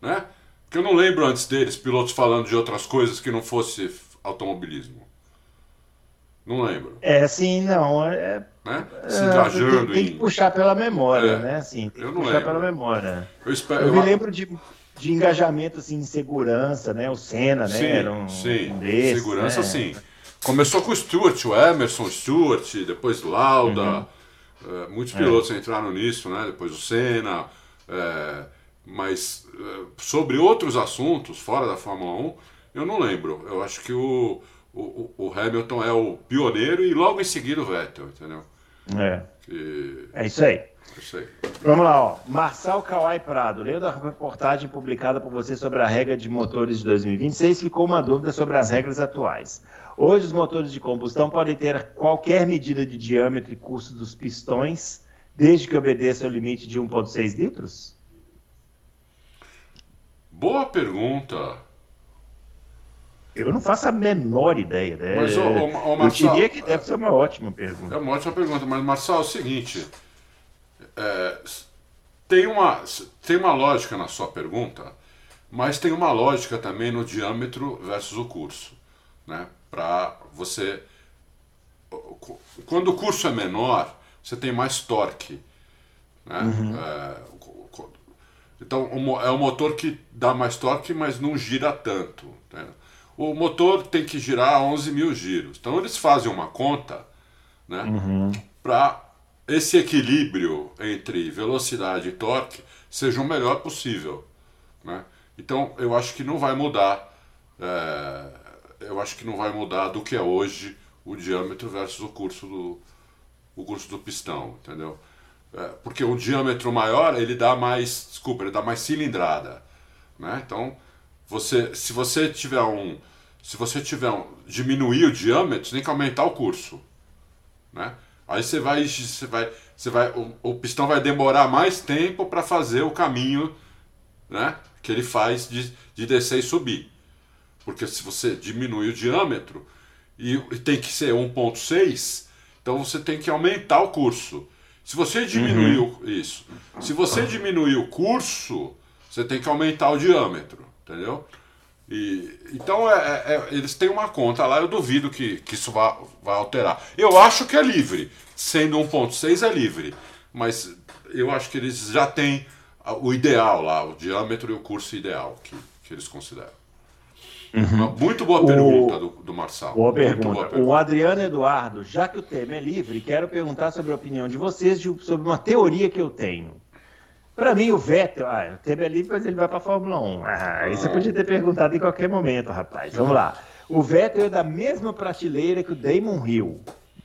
né? Porque eu não lembro antes deles pilotos falando de outras coisas que não fosse automobilismo. Não lembro. É, sim, não. É, né? Se engajando tem, tem, que puxar pela memória, é, né? Assim, eu não puxar lembro. pela memória. Eu, espero, eu me lembro de, de engajamento assim, de segurança, né? O Senna, né? Sim, Era um, sim. Um desses, segurança, né? sim. Começou com o Stuart, o Emerson Stuart, depois Lauda. Uhum. É, muitos pilotos é. entraram nisso, né? Depois o Senna, é, mas é, sobre outros assuntos fora da Fórmula 1, eu não lembro. Eu acho que o, o, o Hamilton é o pioneiro e logo em seguida o Vettel, entendeu? É. Que... É isso aí. Isso aí. Vamos lá, ó. Marçal Kawai Prado, lendo a reportagem publicada por você sobre a regra de motores de 2026, ficou uma dúvida sobre as regras atuais. Hoje, os motores de combustão podem ter qualquer medida de diâmetro e curso dos pistões, desde que obedeça ao limite de 1,6 litros? Boa pergunta. Eu não faço a menor ideia. Né? Mas, ô, ô, ô, Marçal, eu diria que deve ser uma ótima pergunta. É uma ótima pergunta, mas, Marçal, é o seguinte: é, tem, uma, tem uma lógica na sua pergunta, mas tem uma lógica também no diâmetro versus o curso. Né? Para você. Quando o curso é menor, você tem mais torque. Né? Uhum. É, então, é um motor que dá mais torque, mas não gira tanto. Né? o motor tem que girar 11 mil giros. Então eles fazem uma conta né, uhum. para esse equilíbrio entre velocidade e torque seja o melhor possível. Né? Então eu acho que não vai mudar. É, eu acho que não vai mudar do que é hoje o diâmetro versus o curso do, o curso do pistão, entendeu? É, porque o diâmetro maior ele dá mais, desculpa, ele dá mais cilindrada, né? Então você, se você tiver um, se você tiver um, diminuir o diâmetro, você tem que aumentar o curso, né? Aí você vai, você vai, você vai, o, o pistão vai demorar mais tempo para fazer o caminho, né? Que ele faz de, de descer e subir, porque se você diminuir o diâmetro e, e tem que ser 1.6, então você tem que aumentar o curso. Se você diminuir uhum. isso, se você diminuir o curso, você tem que aumentar o diâmetro entendeu? E, então é, é, é, eles têm uma conta lá, eu duvido que, que isso vá, vá alterar. Eu acho que é livre, sendo 1.6 é livre, mas eu acho que eles já têm o ideal lá, o diâmetro e o curso ideal que, que eles consideram. Uhum. Muito boa pergunta o... do, do Marçal. Boa pergunta. boa pergunta. O Adriano Eduardo, já que o tema é livre, quero perguntar sobre a opinião de vocês de, sobre uma teoria que eu tenho. Para mim, o Vettel, ah, o tempo é livre, mas ele vai para a Fórmula 1. Ah, isso você podia ter perguntado em qualquer momento, rapaz. Vamos lá. O Vettel é da mesma prateleira que o Damon Hill.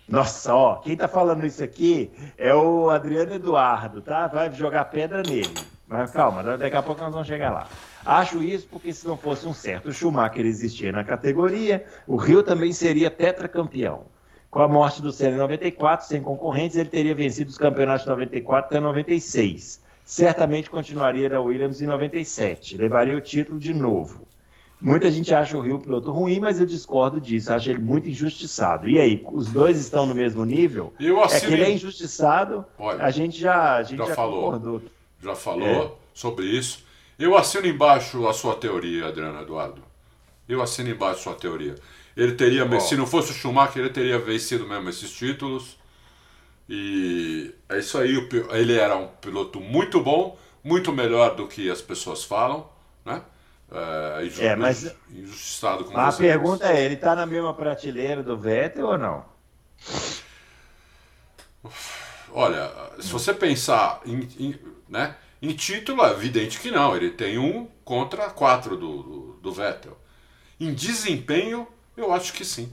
Nossa, ó, quem tá falando isso aqui é o Adriano Eduardo, tá? Vai jogar pedra nele. Mas calma, daqui a pouco nós vamos chegar lá. Acho isso porque se não fosse um certo Schumacher existir na categoria, o Rio também seria tetracampeão. Com a morte do Senna em 94, sem concorrentes, ele teria vencido os campeonatos de 94 até 96 certamente continuaria na Williams em 97, levaria o título de novo. Muita gente acha o Rio piloto ruim, mas eu discordo disso, acho ele muito injustiçado. E aí, os dois estão no mesmo nível? Eu assino... É que ele é injustiçado, Olha, a gente já, a gente já, já falou, concordou. Já falou é. sobre isso. Eu assino embaixo a sua teoria, Adriano Eduardo. Eu assino embaixo a sua teoria. Ele teria, oh. se não fosse o Schumacher, ele teria vencido mesmo esses títulos. E é isso aí, ele era um piloto muito bom, muito melhor do que as pessoas falam, né? É, é mas injustiçado com A pergunta é, ele está na mesma prateleira do Vettel ou não? Olha, se você pensar em, em, né, em título, é evidente que não. Ele tem um contra quatro do, do, do Vettel. Em desempenho, eu acho que sim.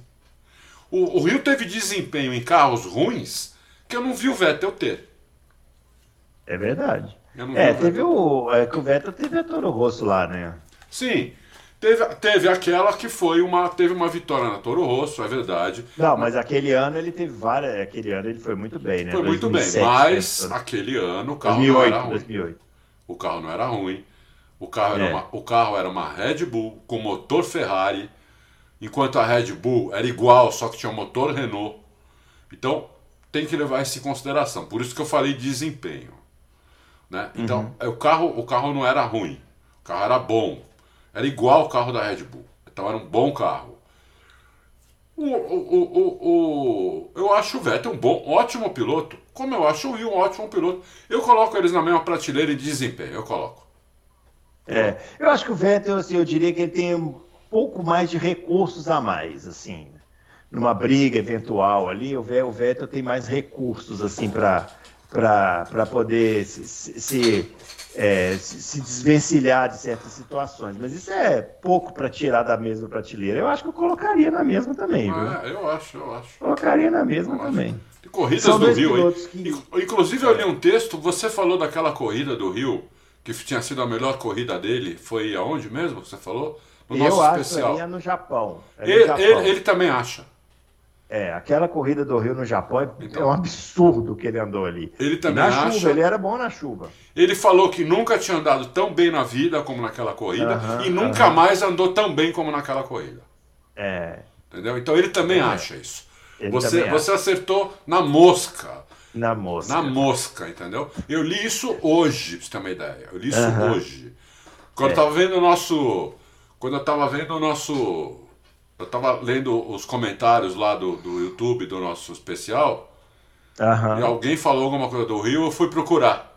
O, o Rio teve desempenho em carros ruins que eu não vi o Vettel ter. É verdade. É, teve o. É que o Vettel teve a Toro Rosso lá, né? Sim. Teve, teve aquela que foi uma. Teve uma vitória na Toro Rosso, é verdade. Não, mas aquele ano ele teve várias. Aquele ano ele foi muito bem, né? Foi 2007, muito bem, mas né? aquele ano o carro 2008, não era ruim. 2008. O carro não era ruim. O carro, era é. uma, o carro era uma Red Bull com motor Ferrari, enquanto a Red Bull era igual, só que tinha um motor Renault. Então, tem que levar isso em consideração. Por isso que eu falei desempenho. Né? Então, uhum. É, o, carro, o carro não era ruim. O carro era bom. Era igual ao carro da Red Bull. Então era um bom carro. O, o, o, o, eu acho o Vettel um bom, ótimo piloto, como eu acho o Will um ótimo piloto. Eu coloco eles na mesma prateleira de desempenho, eu coloco. É, eu acho que o Vettel, assim, eu diria que ele tem um pouco mais de recursos a mais, assim. numa briga eventual ali, o Vettel tem mais recursos assim para para poder se, se, é, se, desvencilhar de certas situações. Mas isso é pouco para tirar da mesma prateleira. Eu acho que eu colocaria na mesma também. Ah, eu acho, eu acho. Colocaria na mesma eu também. Acho. corridas São do Rio, que... Inclusive, eu li um texto, você falou daquela corrida do Rio, que tinha sido a melhor corrida dele. Foi aonde mesmo que você falou? No eu nosso acho especial. que é no Japão. É no ele, Japão. Ele, ele também acha. É, aquela corrida do Rio no Japão é, então, é um absurdo que ele andou ali. Ele também na acha... chuva, ele era bom na chuva. Ele falou que nunca tinha andado tão bem na vida como naquela corrida e nunca mais andou tão bem como naquela corrida. É. Entendeu? Então ele também é. acha isso. Ele você, você acha. acertou na mosca. Na mosca. Na mosca, entendeu? Eu li isso hoje, pra você ter uma ideia. Eu li isso hoje. Quando é. eu tava vendo o nosso. Quando eu tava vendo o nosso eu tava lendo os comentários lá do, do YouTube do nosso especial. Uhum. E alguém falou alguma coisa do Rio, eu fui procurar.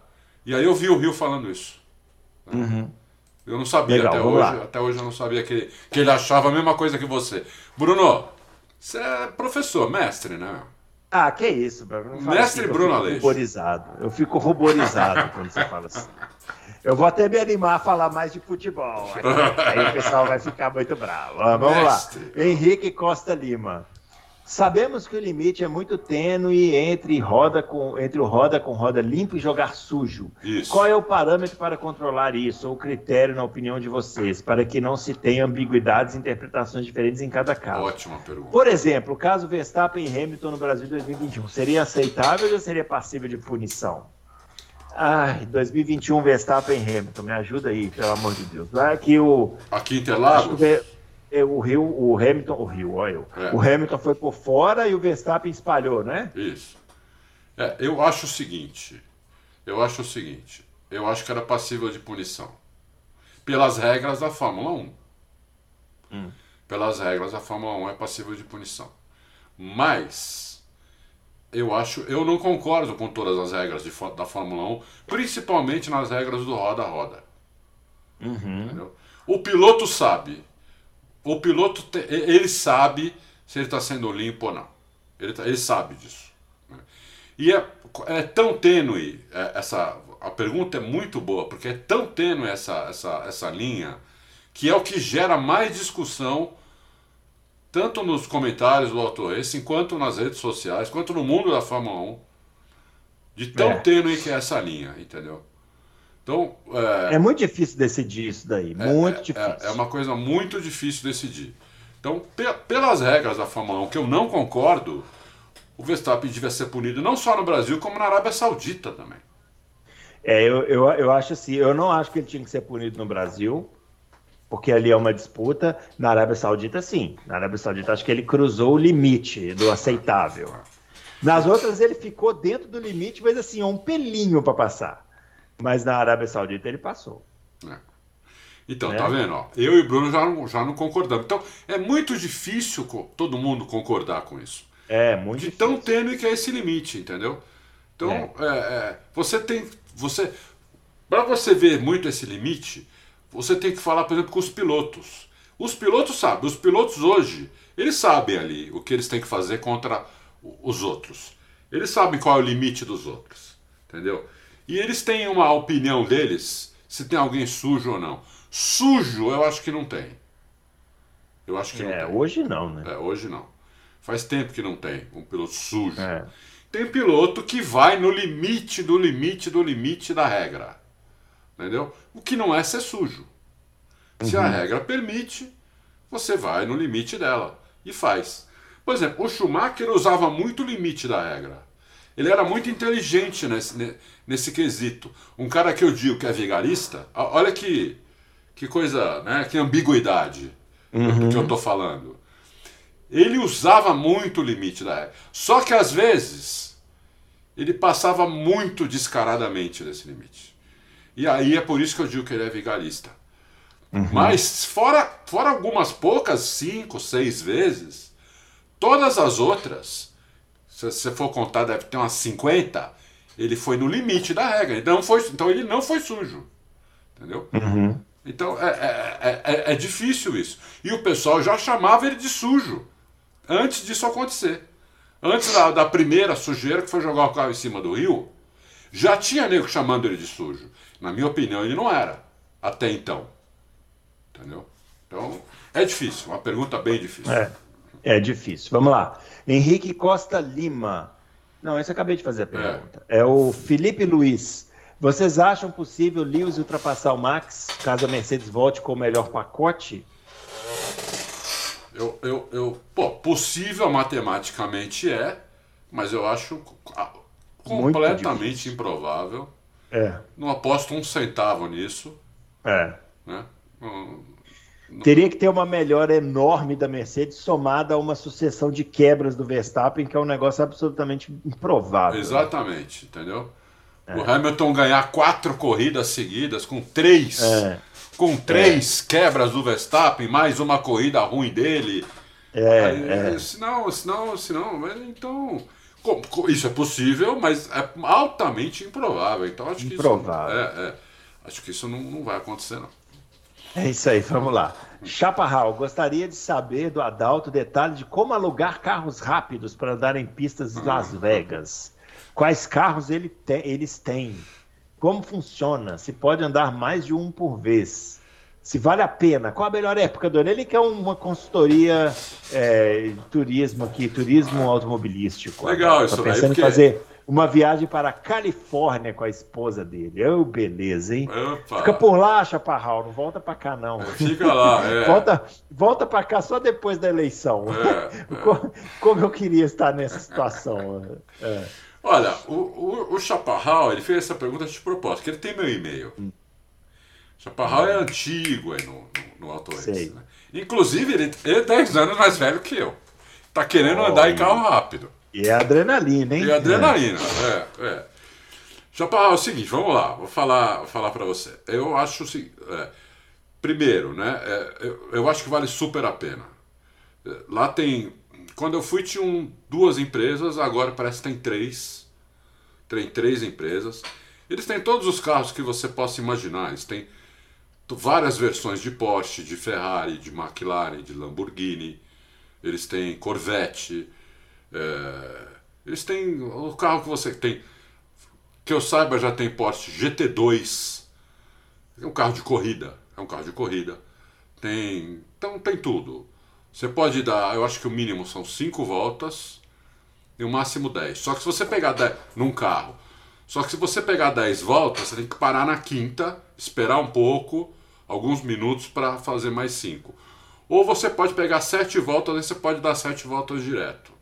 E aí eu vi o Rio falando isso. Uhum. Eu não sabia Legal, até hoje. Lá. Até hoje eu não sabia que, que ele achava a mesma coisa que você. Bruno, você é professor, mestre, né? Ah, que isso, Bruno. Mestre assim, Bruno Aleixo. Ruborizado. Eu fico ruborizado quando você fala assim. Eu vou até me animar a falar mais de futebol. Aí o pessoal vai ficar muito bravo. Vamos lá. Henrique Costa Lima. Sabemos que o limite é muito tênue entre, roda com, entre o roda com roda limpo e jogar sujo. Isso. Qual é o parâmetro para controlar isso, ou o critério, na opinião de vocês, para que não se tenha ambiguidades e interpretações diferentes em cada caso? Ótima pergunta. Por exemplo, o caso Verstappen e Hamilton no Brasil 2021, seria aceitável ou seria passível de punição? Ai, 2021 Verstappen e Hamilton, me ajuda aí, pelo amor de Deus. Lá que o. Aqui Interlagos? É, o Rio, o Hamilton, o Rio, olha eu. É. O Hamilton foi por fora e o Verstappen espalhou, né? Isso. É, eu acho o seguinte. Eu acho o seguinte. Eu acho que era passível de punição. Pelas regras da Fórmula 1. Hum. Pelas regras da Fórmula 1 é passível de punição. Mas eu acho, eu não concordo com todas as regras de, da Fórmula 1, principalmente nas regras do roda-roda. Uhum. O piloto sabe. O piloto, te, ele sabe se ele está sendo limpo ou não. Ele, tá, ele sabe disso. Né? E é, é tão tênue é, essa. A pergunta é muito boa, porque é tão tênue essa, essa, essa linha que é o que gera mais discussão tanto nos comentários do Auto Racing, quanto nas redes sociais, quanto no mundo da Fórmula 1, de tão é. tênue que é essa linha, entendeu? Então, é, é muito difícil decidir isso daí, é, muito é, difícil. É, uma coisa muito difícil decidir. Então, pe pelas regras da Fórmula 1, que eu não concordo, o Verstappen devia ser punido não só no Brasil, como na Arábia Saudita também. É, eu, eu, eu acho assim, eu não acho que ele tinha que ser punido no Brasil, porque ali é uma disputa. Na Arábia Saudita, sim. Na Arábia Saudita, acho que ele cruzou o limite do aceitável. Nas outras, ele ficou dentro do limite, mas assim, é um pelinho para passar. Mas na Arábia Saudita, ele passou. É. Então, é. tá vendo? Ó, eu e o Bruno já não, já não concordamos. Então, é muito difícil todo mundo concordar com isso. É, muito De difícil. tão tênue que é esse limite, entendeu? Então, é. É, é você tem. Você, para você ver muito esse limite, você tem que falar, por exemplo, com os pilotos. Os pilotos sabem, os pilotos hoje, eles sabem ali o que eles têm que fazer contra os outros. Eles sabem qual é o limite dos outros, entendeu? E eles têm uma opinião deles se tem alguém sujo ou não. Sujo, eu acho que não tem. Eu acho que é, não tem. hoje não, né? É, hoje não. Faz tempo que não tem um piloto sujo. É. Tem piloto que vai no limite do limite do limite da regra. Entendeu? O que não é ser sujo. Se a uhum. regra permite, você vai no limite dela e faz. Por exemplo, o Schumacher usava muito o limite da regra. Ele era muito inteligente nesse, nesse quesito. Um cara que eu digo que é vigarista, olha que, que coisa, né? Que ambiguidade uhum. que eu estou falando. Ele usava muito o limite da regra. Só que às vezes ele passava muito descaradamente desse limite. E aí é por isso que eu digo que ele é vigarista. Uhum. Mas fora, fora algumas poucas, cinco, seis vezes, todas as outras, se você for contar, deve ter umas 50, ele foi no limite da regra. Ele não foi, então ele não foi sujo. Entendeu? Uhum. Então é, é, é, é, difícil isso. E o pessoal já chamava ele de sujo. antes disso acontecer. Antes da, da primeira sujeira que foi jogar o carro em cima do rio, já tinha nego chamando ele de sujo. Na minha opinião, ele não era. Até então. Entendeu? Então, é difícil. Uma pergunta bem difícil. É, é difícil. Vamos lá. Henrique Costa Lima. Não, esse eu acabei de fazer a pergunta. É, é o Felipe Luiz. Vocês acham possível Lewis ultrapassar o Max caso a Mercedes volte com o melhor pacote? Eu, eu, eu, pô, possível matematicamente é, mas eu acho completamente improvável. É. Não aposto um centavo nisso. É. Né? Teria que ter uma melhora enorme da Mercedes somada a uma sucessão de quebras do Verstappen, que é um negócio absolutamente improvável. Exatamente, entendeu? É. O Hamilton ganhar quatro corridas seguidas com três. É. Com três é. quebras do Verstappen, mais uma corrida ruim dele. É, Aí, é. Senão, senão, senão, então. Isso é possível, mas é altamente improvável. Então acho que improvável. isso, é, é, acho que isso não, não vai acontecer, não. É isso aí, vamos lá. Chaparral, gostaria de saber do Adalto detalhes de como alugar carros rápidos para andar em pistas de Las Vegas. Quais carros ele te, eles têm? Como funciona? Se pode andar mais de um por vez? Se vale a pena? Qual a melhor época do ano? Ele quer uma consultoria é, de turismo aqui, turismo automobilístico. Legal, isso Tá pensando porque... em fazer uma viagem para a Califórnia com a esposa dele. Oh, beleza, hein? Opa. Fica por lá, Chaparral, não volta para cá, não. Fica lá, é. volta volta para cá só depois da eleição. É, é. Como, como, eu queria estar nessa situação. É. Olha, o, o, o, Chaparral, ele fez essa pergunta de propósito, que ele tem meu e-mail. Hum. Chaparral é antigo aí no, no, no né? Inclusive, ele, ele é 10 anos mais velho que eu. Tá querendo oh, andar em carro rápido. E é adrenalina, hein? E é adrenalina, é, é. Chaparral, é o seguinte, vamos lá, vou falar, vou falar para você. Eu acho o seguinte, é, primeiro, né, é, eu, eu acho que vale super a pena. É, lá tem, quando eu fui tinham duas empresas, agora parece que tem três, tem três empresas. Eles têm todos os carros que você possa imaginar, eles têm várias versões de Porsche, de Ferrari, de McLaren, de Lamborghini, eles têm Corvette, é, eles têm o carro que você tem, que eu saiba já tem Porsche GT2, é um carro de corrida, é um carro de corrida. Tem, então tem tudo. Você pode dar, eu acho que o mínimo são 5 voltas e o máximo 10. Só que se você pegar 10 num carro, só que se você pegar 10 voltas, você tem que parar na quinta, esperar um pouco, alguns minutos para fazer mais 5. Ou você pode pegar 7 voltas e você pode dar 7 voltas direto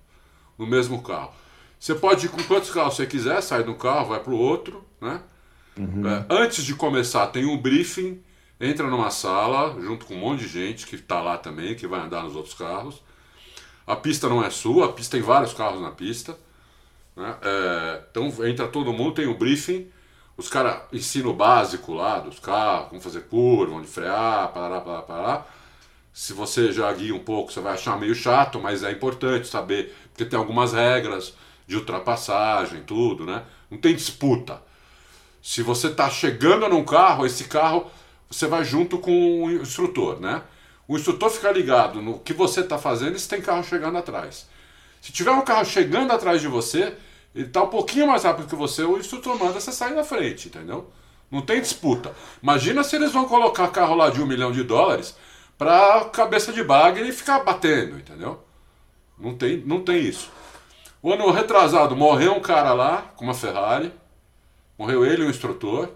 no mesmo carro. Você pode ir com quantos carros você quiser, sai de um carro, vai para o outro, né? Uhum. É, antes de começar, tem um briefing, entra numa sala, junto com um monte de gente que está lá também, que vai andar nos outros carros. A pista não é sua, a pista tem vários carros na pista. Né? É, então entra todo mundo, tem um briefing, os caras ensinam o básico lá dos carros, como fazer curva, onde frear, parará, parará, parará. Se você já guia um pouco, você vai achar meio chato, mas é importante saber, porque tem algumas regras de ultrapassagem, tudo, né? Não tem disputa. Se você está chegando num carro, esse carro você vai junto com o instrutor, né? O instrutor fica ligado no que você está fazendo e se tem carro chegando atrás. Se tiver um carro chegando atrás de você, ele está um pouquinho mais rápido que você, o instrutor manda você sair da frente, entendeu? Não tem disputa. Imagina se eles vão colocar carro lá de um milhão de dólares para cabeça de bagre e ficar batendo, entendeu? Não tem, não tem isso. O ano retrasado morreu um cara lá com uma Ferrari, morreu ele e o instrutor.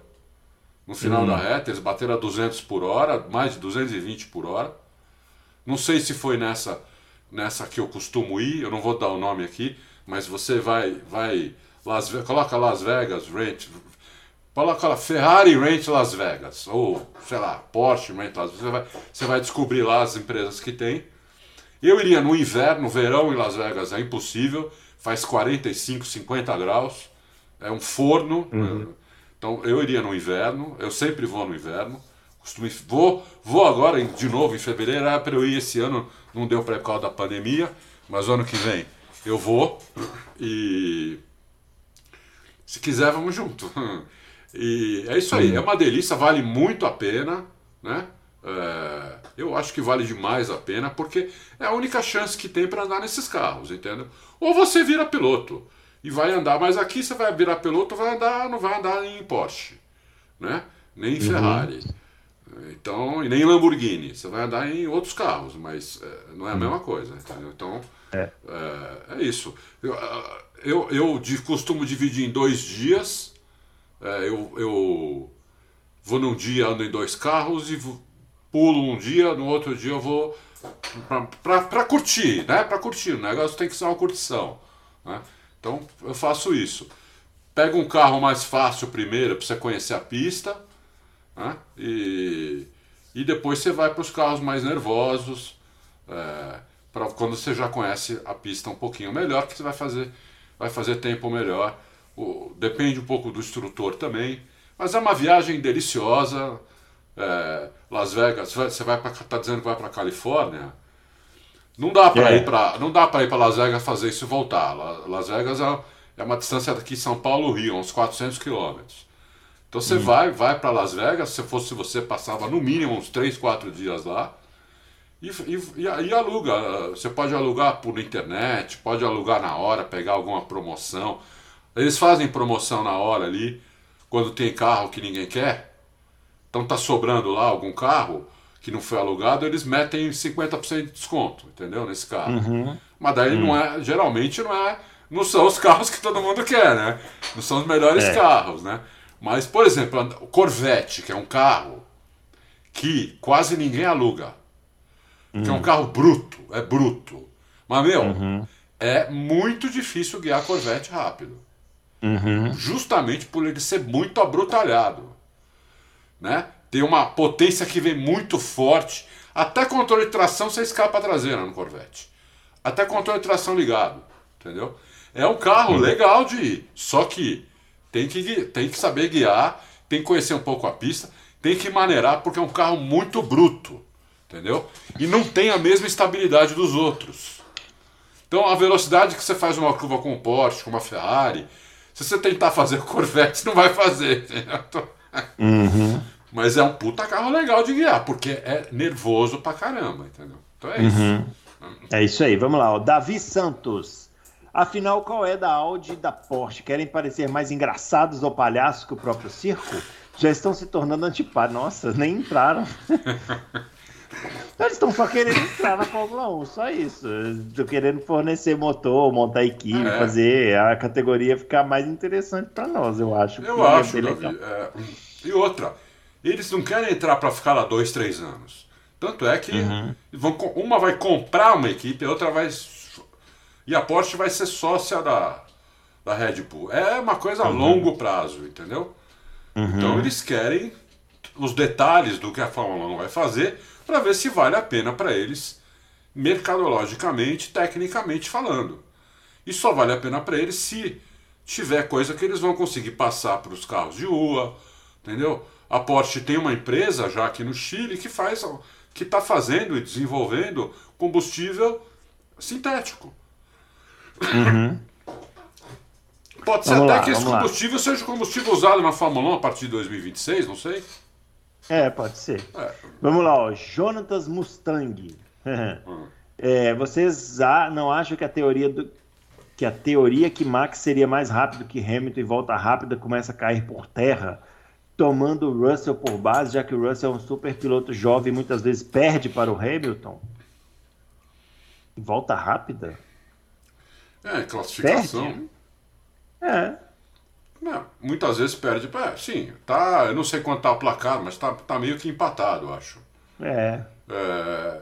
No final hum. da reta, eles bateram a 200 por hora, mais de 220 por hora. Não sei se foi nessa nessa que eu costumo ir, eu não vou dar o nome aqui, mas você vai vai Las, coloca Las Vegas Ranch Coloca lá, Ferrari Rent Las Vegas, ou sei lá, Porsche Rent Las Vegas, você vai, você vai descobrir lá as empresas que tem. Eu iria no inverno, verão em Las Vegas é impossível, faz 45, 50 graus, é um forno. Uhum. Então eu iria no inverno, eu sempre vou no inverno. Costumo, vou, vou agora de novo em fevereiro, era para eu ir esse ano, não deu para por causa da pandemia, mas ano que vem eu vou e se quiser vamos junto. E é isso aí, é uma delícia, vale muito a pena, né? É, eu acho que vale demais a pena porque é a única chance que tem para andar nesses carros, entendeu? Ou você vira piloto e vai andar, mas aqui você vai virar piloto, vai andar, não vai andar em Porsche, né? Nem em uhum. Ferrari. Então, e nem Lamborghini. Você vai andar em outros carros, mas é, não é a uhum. mesma coisa, entendeu? Então, é, é, é isso. Eu, eu, eu costumo dividir em dois dias. É, eu, eu vou num dia, ando em dois carros e pulo um dia, no outro dia eu vou para curtir, né? Para curtir. O negócio tem que ser uma curtição. Né? Então eu faço isso. Pega um carro mais fácil primeiro para você conhecer a pista. Né? E, e depois você vai para os carros mais nervosos. É, para quando você já conhece a pista um pouquinho melhor, que você vai fazer, vai fazer tempo melhor. O, depende um pouco do instrutor também. Mas é uma viagem deliciosa. É, Las Vegas, você vai para tá dizendo que vai para Califórnia? Não dá para é. ir para não dá para ir para Las Vegas fazer isso e voltar. Las Vegas é, é uma distância daqui São Paulo Rio, uns 400 quilômetros. Então você hum. vai vai para Las Vegas, se fosse você passava no mínimo uns 3, 4 dias lá. E, e, e, aluga. Você pode alugar por internet, pode alugar na hora, pegar alguma promoção. Eles fazem promoção na hora ali, quando tem carro que ninguém quer. Então tá sobrando lá algum carro que não foi alugado, eles metem 50% de desconto, entendeu? Nesse carro. Uhum. Mas daí uhum. não é, geralmente não é, não são os carros que todo mundo quer, né? Não são os melhores é. carros, né? Mas, por exemplo, o Corvette, que é um carro que quase ninguém aluga que é um hum. carro bruto, é bruto. Mas, meu, uhum. é muito difícil guiar Corvette rápido. Uhum. Justamente por ele ser muito abrutalhado. Né? Tem uma potência que vem muito forte. Até controle de tração você escapa a traseira no Corvette. Até controle de tração ligado. Entendeu? É um carro uhum. legal de ir. Só que tem que, tem que saber guiar, tem que conhecer um pouco a pista, tem que maneirar, porque é um carro muito bruto entendeu? E não tem a mesma estabilidade dos outros. Então a velocidade que você faz uma curva com o Porsche, com uma Ferrari, se você tentar fazer o Corvette, não vai fazer. Uhum. Mas é um puta carro legal de guiar, porque é nervoso pra caramba, entendeu? Então é isso. Uhum. É isso aí, vamos lá. Ó. Davi Santos. Afinal, qual é da Audi e da Porsche? Querem parecer mais engraçados ou palhaços que o próprio circo? Já estão se tornando antipáticos. Nossa, nem entraram. Eles estão só querendo entrar na Fórmula 1, só isso. Estão querendo fornecer motor, montar equipe, é. fazer a categoria ficar mais interessante para nós, eu acho. Eu acho, Davi, é... E outra, eles não querem entrar para ficar lá dois, três anos. Tanto é que uhum. vão, uma vai comprar uma equipe, a outra vai. E a Porsche vai ser sócia da, da Red Bull. É uma coisa a uhum. longo prazo, entendeu? Uhum. Então eles querem os detalhes do que a Fórmula 1 vai fazer para ver se vale a pena para eles, mercadologicamente, tecnicamente falando. E só vale a pena para eles se tiver coisa que eles vão conseguir passar para os carros de rua, entendeu? A Porsche tem uma empresa já aqui no Chile que faz, que está fazendo e desenvolvendo combustível sintético. Uhum. Pode ser vamos até lá, que esse combustível lá. seja combustível usado na Fórmula 1 a partir de 2026, não sei. É, pode ser. É. Vamos lá, ó. Jonatas Mustang. é, vocês não acham que a teoria do que a teoria que Max seria mais rápido que Hamilton e volta rápida começa a cair por terra, tomando o Russell por base, já que o Russell é um super piloto jovem e muitas vezes perde para o Hamilton? Volta rápida? É, classificação. Perde? É. Não, muitas vezes perde. É, sim, tá. Eu não sei quanto tá o placar, mas tá, tá meio que empatado, acho. É. é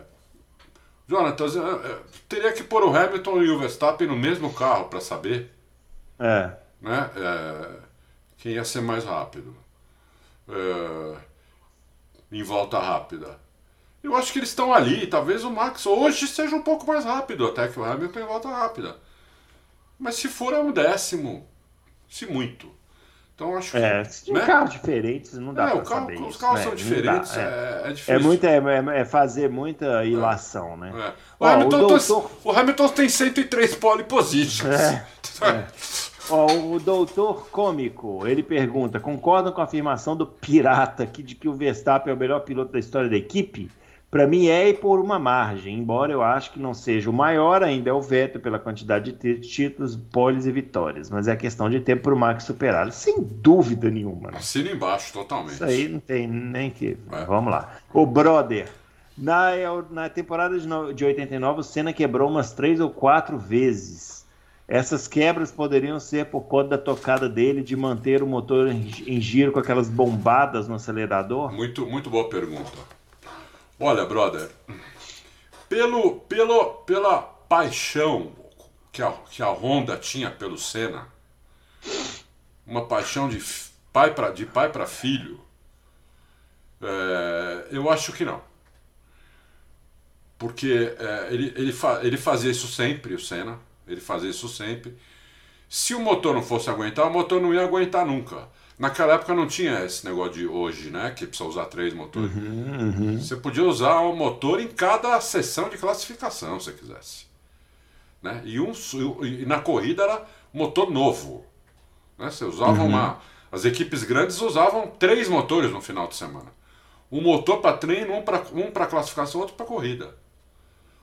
Jonathan, é, teria que pôr o Hamilton e o Verstappen no mesmo carro para saber. É. Né? É, quem ia ser mais rápido. É, em volta rápida. Eu acho que eles estão ali. Talvez o Max hoje seja um pouco mais rápido até que o Hamilton em volta rápida. Mas se for é um décimo se muito. Então acho que. É, se né? carros diferentes, não dá é, para saber. Os isso, carros né? são diferentes, é. É, é, difícil. É, muito, é, é, é fazer muita ilação, né? É. O, Ó, Hamilton o, doutor... o, Hamilton tem 103 pole positions. É, Ó, o doutor cômico, ele pergunta: concordam com a afirmação do pirata que, de que o Verstappen é o melhor piloto da história da equipe? Para mim é e por uma margem, embora eu acho que não seja o maior, ainda é o Vettel pela quantidade de títulos, poles e vitórias. Mas é questão de tempo para o Max superá-lo, sem dúvida nenhuma. Né? Assina embaixo, totalmente. Isso aí não tem nem que. É. Vamos lá. O brother. Na, na temporada de, de 89, o Senna quebrou umas três ou quatro vezes. Essas quebras poderiam ser por conta da tocada dele de manter o motor em, em giro com aquelas bombadas no acelerador? Muito, muito boa pergunta. Olha, brother, pelo, pelo, pela paixão que a, que a Honda tinha pelo Senna, uma paixão de pai para de pai para filho, é, eu acho que não. Porque é, ele, ele, fa, ele fazia isso sempre, o Senna, ele fazia isso sempre. Se o motor não fosse aguentar, o motor não ia aguentar nunca. Naquela época não tinha esse negócio de hoje, né? Que precisa usar três motores. Uhum, uhum. Você podia usar um motor em cada sessão de classificação, se quisesse. Né? E, um, e na corrida era motor novo. Né? Você usava uhum. uma. As equipes grandes usavam três motores no final de semana. Um motor para treino, um para um classificação, outro para corrida.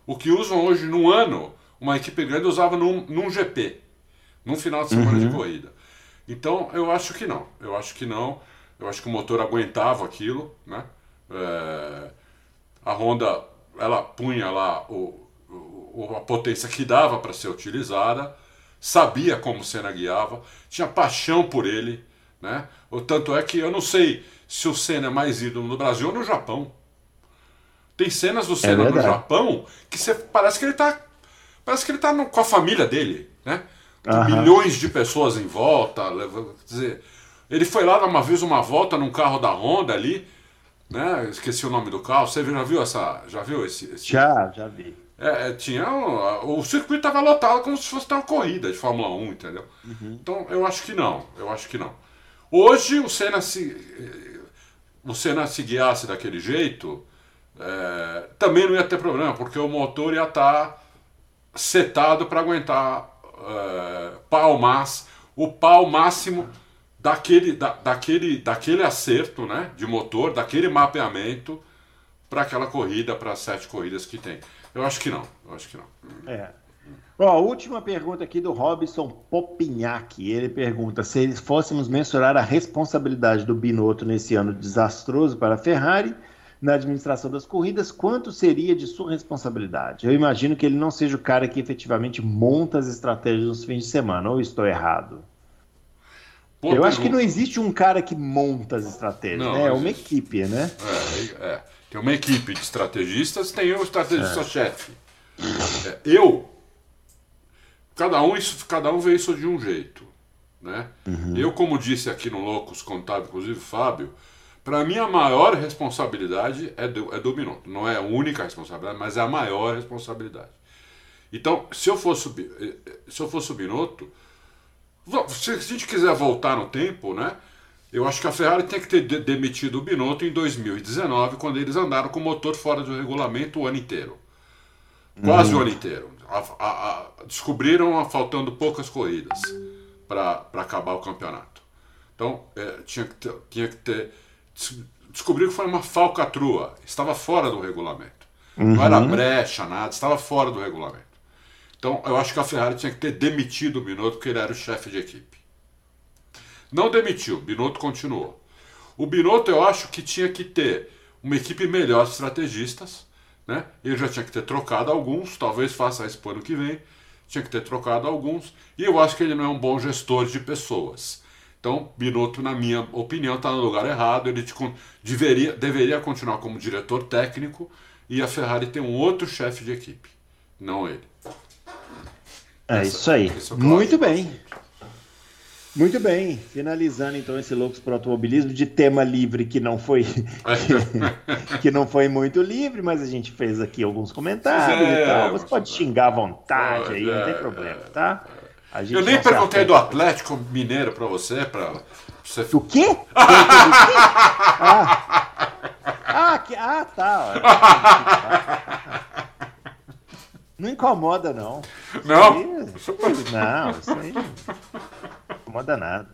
O que usam hoje no ano, uma equipe grande usava num, num GP, num final de semana de uhum. corrida. Então, eu acho que não. Eu acho que não. Eu acho que o motor aguentava aquilo, né? É, a Honda, ela punha lá o, o a potência que dava para ser utilizada, sabia como o Senna guiava, tinha paixão por ele, né? O tanto é que eu não sei se o Senna é mais ídolo no Brasil ou no Japão. Tem cenas do Senna é no Japão que você, parece que ele está parece que ele tá no, com a família dele, né? Uhum. Milhões de pessoas em volta. Dizer, ele foi lá uma vez uma volta num carro da Honda ali, né? Esqueci o nome do carro. Você já viu essa? Já viu esse? esse... Já, já vi. É, é tinha o, o circuito estava lotado como se fosse uma corrida de Fórmula 1, entendeu? Uhum. Então eu acho que não, eu acho que não. Hoje o Senna se o Senna se guiasse daquele jeito, é, também não ia ter problema, porque o motor ia estar tá setado para aguentar uh, pau mas, o pau máximo daquele, da, daquele, daquele acerto né, de motor, daquele mapeamento para aquela corrida, para as sete corridas que tem. Eu acho que não, eu acho que não. É. Ó, última pergunta aqui do Robson Popinhac. Ele pergunta: se fôssemos mensurar a responsabilidade do Binotto nesse ano desastroso para a Ferrari, na administração das corridas, quanto seria de sua responsabilidade? Eu imagino que ele não seja o cara que efetivamente monta as estratégias nos fins de semana, ou estou errado? Boa eu pergunta. acho que não existe um cara que monta as estratégias, não, né? É uma equipe, né? É, é, Tem uma equipe de estrategistas, tem o estrategista-chefe. É. é. eu, cada um, isso, cada um vê isso de um jeito. Né? Uhum. Eu, como disse aqui no Loucos Contábil, inclusive o Fábio, para mim, a maior responsabilidade é do, é do Binotto. Não é a única responsabilidade, mas é a maior responsabilidade. Então, se eu fosse, eh, eh, se eu o Binotto, se a gente quiser voltar no tempo, né? Eu acho que a Ferrari tem que ter demitido o Binotto em 2019, quando eles andaram com o motor fora do regulamento o ano inteiro. Quase uhum. o ano inteiro. A, a, a, descobriram faltando poucas corridas para acabar o campeonato. Então, é, tinha, que ter, tinha que ter descobriu que foi uma falcatrua, estava fora do regulamento. Uhum. Não era brecha, nada, estava fora do regulamento. Então eu acho que a Ferrari tinha que ter demitido o Binotto porque ele era o chefe de equipe. Não demitiu, Binotto continuou. O Binotto eu acho que tinha que ter uma equipe melhor de estrategistas, né? Ele já tinha que ter trocado alguns, talvez faça isso para o ano que vem. Tinha que ter trocado alguns, e eu acho que ele não é um bom gestor de pessoas. Então, Binotto, na minha opinião, está no lugar errado. Ele deveria, deveria continuar como diretor técnico e a Ferrari tem um outro chefe de equipe, não ele. É Essa, isso aí. É Muito bem. Muito bem. Finalizando então esse Loucos para o Automobilismo de tema livre que não foi que, que, não foi muito livre, mas a gente fez aqui alguns comentários é, e tal. Você pode xingar à vontade aí, não tem é, problema, tá? eu nem perguntei do Atlético Mineiro para você, para você. O quê? ah, ah, que... ah, tá. Não incomoda, não. Não? Isso aí... Não, isso aí não incomoda nada.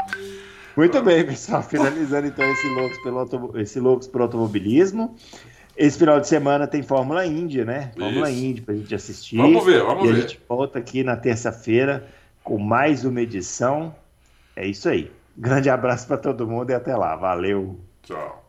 Muito bem, pessoal. Finalizando então esse Loucos, pelo esse Loucos pro Automobilismo. Esse final de semana tem Fórmula Índia, né? Fórmula Isso. para pra gente assistir. Vamos ver, vamos e ver. A gente volta aqui na terça-feira com mais uma edição. É isso aí. Grande abraço para todo mundo e até lá. Valeu. Tchau.